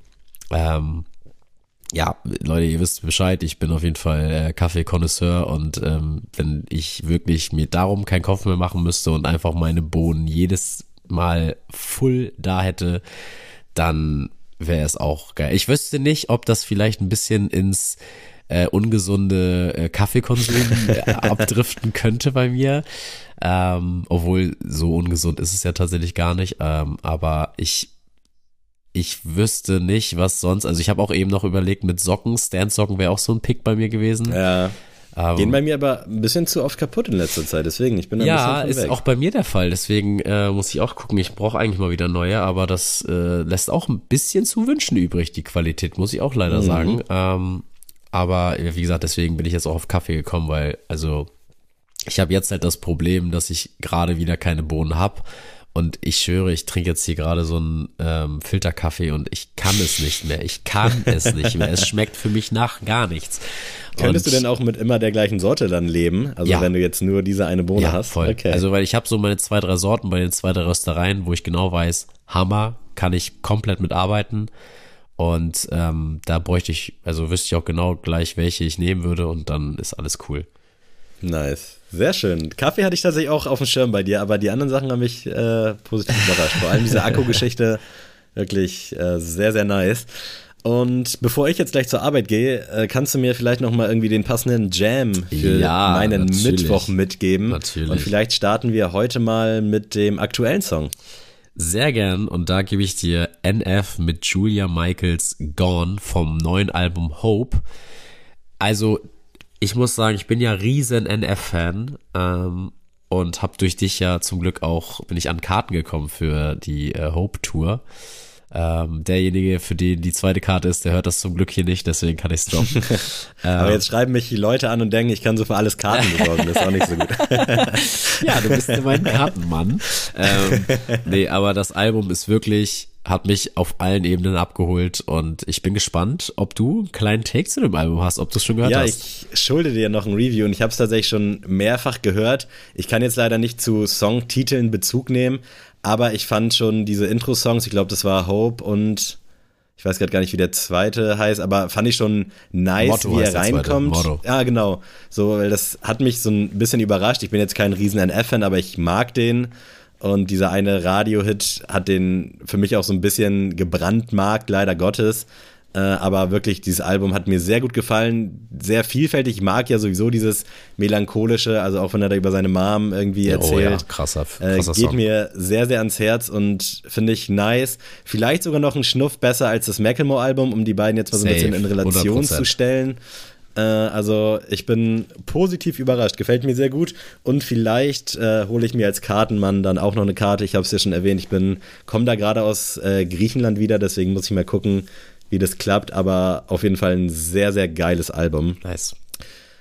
Ähm, ja, Leute, ihr wisst Bescheid, ich bin auf jeden Fall äh, Kaffee-Konnoisseur und ähm, wenn ich wirklich mir darum keinen Kopf mehr machen müsste und einfach meine Bohnen jedes Mal full da hätte, dann wäre es auch geil. Ich wüsste nicht, ob das vielleicht ein bisschen ins äh, ungesunde äh, Kaffeekonsum äh, abdriften könnte bei mir. Ähm, obwohl so ungesund ist es ja tatsächlich gar nicht. Ähm, aber ich ich wüsste nicht, was sonst. Also ich habe auch eben noch überlegt mit Socken. Stand-Socken wäre auch so ein Pick bei mir gewesen. Ja. Ähm, Gehen bei mir aber ein bisschen zu oft kaputt in letzter Zeit, deswegen, ich bin da ja, ein bisschen Ja, ist auch bei mir der Fall, deswegen äh, muss ich auch gucken, ich brauche eigentlich mal wieder neue, aber das äh, lässt auch ein bisschen zu wünschen übrig, die Qualität, muss ich auch leider mhm. sagen. Ähm, aber wie gesagt, deswegen bin ich jetzt auch auf Kaffee gekommen, weil, also ich habe jetzt halt das Problem, dass ich gerade wieder keine Bohnen habe. Und ich schwöre, ich trinke jetzt hier gerade so einen ähm, Filterkaffee und ich kann es nicht mehr. Ich kann es nicht mehr. Es schmeckt für mich nach gar nichts. Könntest und, du denn auch mit immer der gleichen Sorte dann leben? Also ja. wenn du jetzt nur diese eine Bohne ja, hast? Voll. Okay. Also weil ich habe so meine zwei, drei Sorten bei den zwei, drei Röstereien, wo ich genau weiß, Hammer, kann ich komplett mitarbeiten. Und ähm, da bräuchte ich, also wüsste ich auch genau gleich, welche ich nehmen würde und dann ist alles cool. Nice. Sehr schön. Kaffee hatte ich tatsächlich auch auf dem Schirm bei dir, aber die anderen Sachen haben mich äh, positiv überrascht. Vor allem diese Akku-Geschichte wirklich äh, sehr, sehr nice. Und bevor ich jetzt gleich zur Arbeit gehe, äh, kannst du mir vielleicht noch mal irgendwie den passenden Jam für ja, meinen natürlich. Mittwoch mitgeben. Natürlich. Und vielleicht starten wir heute mal mit dem aktuellen Song. Sehr gern und da gebe ich dir NF mit Julia Michaels Gone vom neuen Album Hope. Also ich muss sagen, ich bin ja riesen NF-Fan ähm, und habe durch dich ja zum Glück auch, bin ich an Karten gekommen für die äh, Hope Tour. Ähm, derjenige, für den die zweite Karte ist, der hört das zum Glück hier nicht, deswegen kann ich es droppen. Aber jetzt schreiben mich die Leute an und denken, ich kann so für alles Karten besorgen, das ist auch nicht so gut. ja, du bist mein Kartenmann. Ähm, nee, aber das Album ist wirklich, hat mich auf allen Ebenen abgeholt und ich bin gespannt, ob du einen kleinen Take zu dem Album hast, ob du es schon gehört ja, hast. Ja, ich schulde dir noch ein Review und ich habe es tatsächlich schon mehrfach gehört. Ich kann jetzt leider nicht zu Songtiteln Bezug nehmen, aber ich fand schon diese Intro-Songs, ich glaube, das war Hope und ich weiß gerade gar nicht, wie der zweite heißt, aber fand ich schon nice, Motto wie er reinkommt. Ja, genau. So, weil das hat mich so ein bisschen überrascht. Ich bin jetzt kein riesen NF-Fan, aber ich mag den. Und dieser eine Radio-Hit hat den für mich auch so ein bisschen gebrandmarkt, leider Gottes. Äh, aber wirklich, dieses Album hat mir sehr gut gefallen. Sehr vielfältig. Ich mag ja sowieso dieses melancholische, also auch wenn er da über seine Mom irgendwie erzählt. Oh ja, krasser, krasser äh, Geht Song. mir sehr, sehr ans Herz und finde ich nice. Vielleicht sogar noch ein Schnuff besser als das Macklemore-Album, um die beiden jetzt mal so ein bisschen in Relation 100%. zu stellen. Äh, also ich bin positiv überrascht, gefällt mir sehr gut und vielleicht äh, hole ich mir als Kartenmann dann auch noch eine Karte. Ich habe es ja schon erwähnt, ich bin komme da gerade aus äh, Griechenland wieder, deswegen muss ich mal gucken, wie das klappt, aber auf jeden Fall ein sehr, sehr geiles Album. Nice.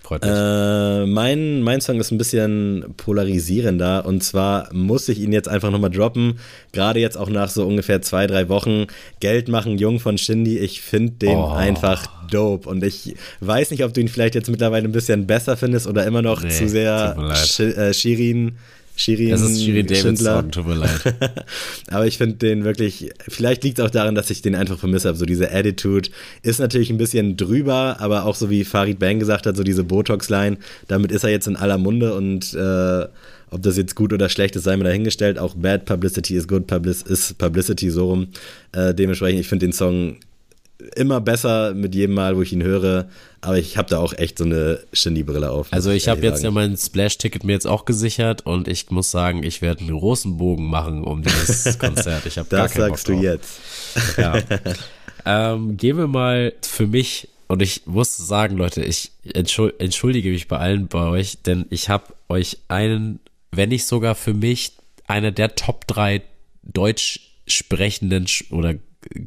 Freut mich. Äh, mein, mein Song ist ein bisschen polarisierender und zwar muss ich ihn jetzt einfach nochmal droppen. Gerade jetzt auch nach so ungefähr zwei, drei Wochen. Geld machen, Jung von Shindy. Ich finde den Oh. einfach dope und ich weiß nicht, ob du ihn vielleicht jetzt mittlerweile ein bisschen besser findest oder immer noch Nee, zu sehr. Sch äh, Shirin. Shirin, Das ist Shirin Davids Schindler. Song, tut mir leid. Aber ich finde den wirklich, vielleicht liegt es auch daran, dass ich den einfach vermisse habe. So diese Attitude ist natürlich ein bisschen drüber, aber auch so wie Farid Bang gesagt hat, so diese Botox-Line, damit ist er jetzt in aller Munde und äh, ob das jetzt gut oder schlecht ist, sei mir dahingestellt. Auch Bad Publicity is good Public ist Publicity so rum. Äh, dementsprechend, ich finde den Song immer besser mit jedem Mal, wo ich ihn höre, aber ich habe da auch echt so eine Shindy-Brille auf. Also ich habe jetzt ja mein Splash-Ticket mir jetzt auch gesichert und ich muss sagen, ich werde einen großen Bogen machen um dieses Konzert. Ich habe gar Das keinen sagst Bock du jetzt. Ja. ähm, gehen wir mal für mich und ich muss sagen, Leute, ich entschul entschuldige mich bei allen bei euch, denn ich habe euch einen, wenn nicht sogar für mich, einer der Top 3 deutsch sprechenden oder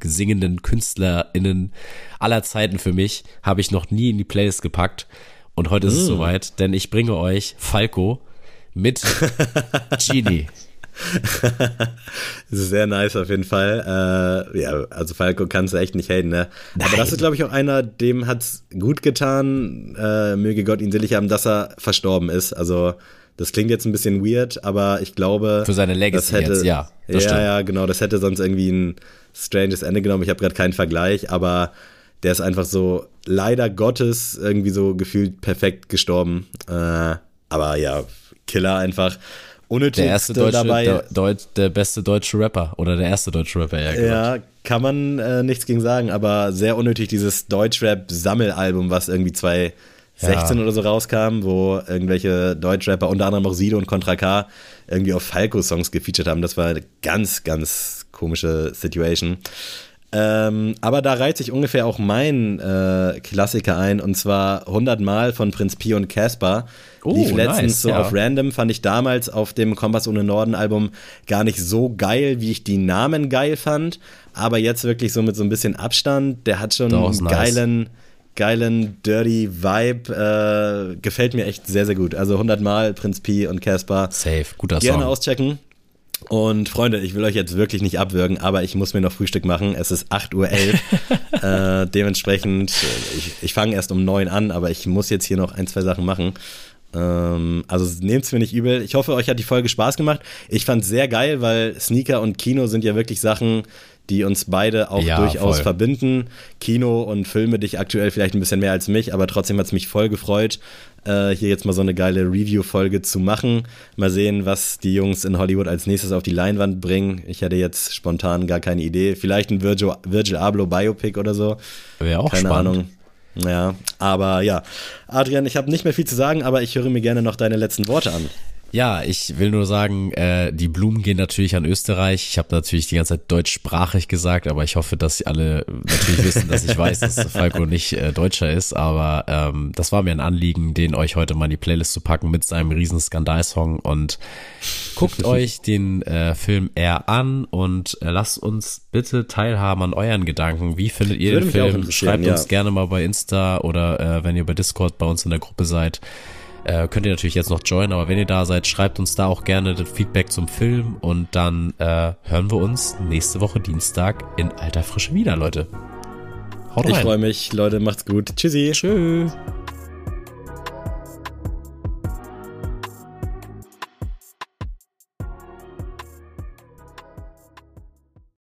singenden KünstlerInnen aller Zeiten für mich, habe ich noch nie in die Playlist gepackt. Und heute ist es soweit, denn ich bringe euch Falco mit Genie. Das ist sehr nice auf jeden Fall. Äh, ja, also Falco kannst du echt nicht haten, ne? Aber das ist, glaube ich, auch einer, dem hat's gut getan, äh, möge Gott ihn selig haben, dass er verstorben ist. Also das klingt jetzt ein bisschen weird, aber ich glaube, Für seine Legacy das hätte, jetzt, ja, ja, stimmt. ja, genau, das hätte sonst irgendwie ein stranges Ende genommen. Ich habe gerade keinen Vergleich, aber der ist einfach so leider Gottes irgendwie so gefühlt perfekt gestorben. Äh, aber ja, Killer einfach. Unnötig Der erste deutsche, dabei. der, Deut, der beste deutsche Rapper oder der erste deutsche Rapper, ja. Ja, kann man äh, nichts gegen sagen, aber sehr unnötig dieses Deutschrap-Sammelalbum, was irgendwie 2016 Ja. oder so rauskam, wo irgendwelche Deutschrapper, unter anderem auch Sido und Contra K, irgendwie auf Falco-Songs gefeatured haben. Das war ganz, ganz komische Situation. Ähm, aber da reiht sich ungefähr auch mein äh, Klassiker ein, und zwar 100 Mal von Prinz Pi und Casper. Oh, Lief letztens nice, so ja. auf Random, fand ich damals auf dem Kompass ohne Norden Album gar nicht so geil, wie ich die Namen geil fand. Aber jetzt wirklich so mit so ein bisschen Abstand, der hat schon einen ist nice. geilen, geilen, dirty Vibe. Äh, gefällt mir echt sehr, sehr gut. Also 100 Mal Prinz Pi und Casper. Safe, guter Gerne Song. auschecken. Und Freunde, ich will euch jetzt wirklich nicht abwürgen, aber ich muss mir noch Frühstück machen. Es ist 8.11 Uhr. äh, dementsprechend, äh, ich, ich fange erst um 9 an, aber ich muss jetzt hier noch ein, zwei Sachen machen. Ähm, also nehmt es mir nicht übel. Ich hoffe, euch hat die Folge Spaß gemacht. Ich fand es sehr geil, weil Sneaker und Kino sind ja wirklich Sachen, die uns beide auch Ja, durchaus voll. verbinden. Kino und Filme dich aktuell vielleicht ein bisschen mehr als mich, aber trotzdem hat es mich voll gefreut, äh, hier jetzt mal so eine geile Review-Folge zu machen. Mal sehen, was die Jungs in Hollywood als nächstes auf die Leinwand bringen. Ich hätte jetzt spontan gar keine Idee. Vielleicht ein Virgil, Virgil Abloh Biopic oder so. Wäre auch Keine spannend. Ahnung. Ja, aber ja. Adrian, ich habe nicht mehr viel zu sagen, aber ich höre mir gerne noch deine letzten Worte an. Ja, ich will nur sagen, äh, die Blumen gehen natürlich an Österreich. Ich habe natürlich die ganze Zeit deutschsprachig gesagt, aber ich hoffe, dass sie alle natürlich wissen, dass ich weiß, dass Falco nicht äh, Deutscher ist. Aber ähm, das war mir ein Anliegen, den euch heute mal in die Playlist zu packen mit seinem riesen Skandalsong. Und guckt euch den äh, Film eher an und äh, lasst uns bitte teilhaben an euren Gedanken. Wie findet ihr Würde den Film? Schreibt ja. uns gerne mal bei Insta oder äh, wenn ihr bei Discord bei uns in der Gruppe seid. Äh, könnt ihr natürlich jetzt noch joinen, aber wenn ihr da seid, schreibt uns da auch gerne das Feedback zum Film und dann äh, hören wir uns nächste Woche Dienstag in alter Frische wieder, Leute. Haut Ich rein. freue mich, Leute, macht's gut. Tschüssi. Tschüss.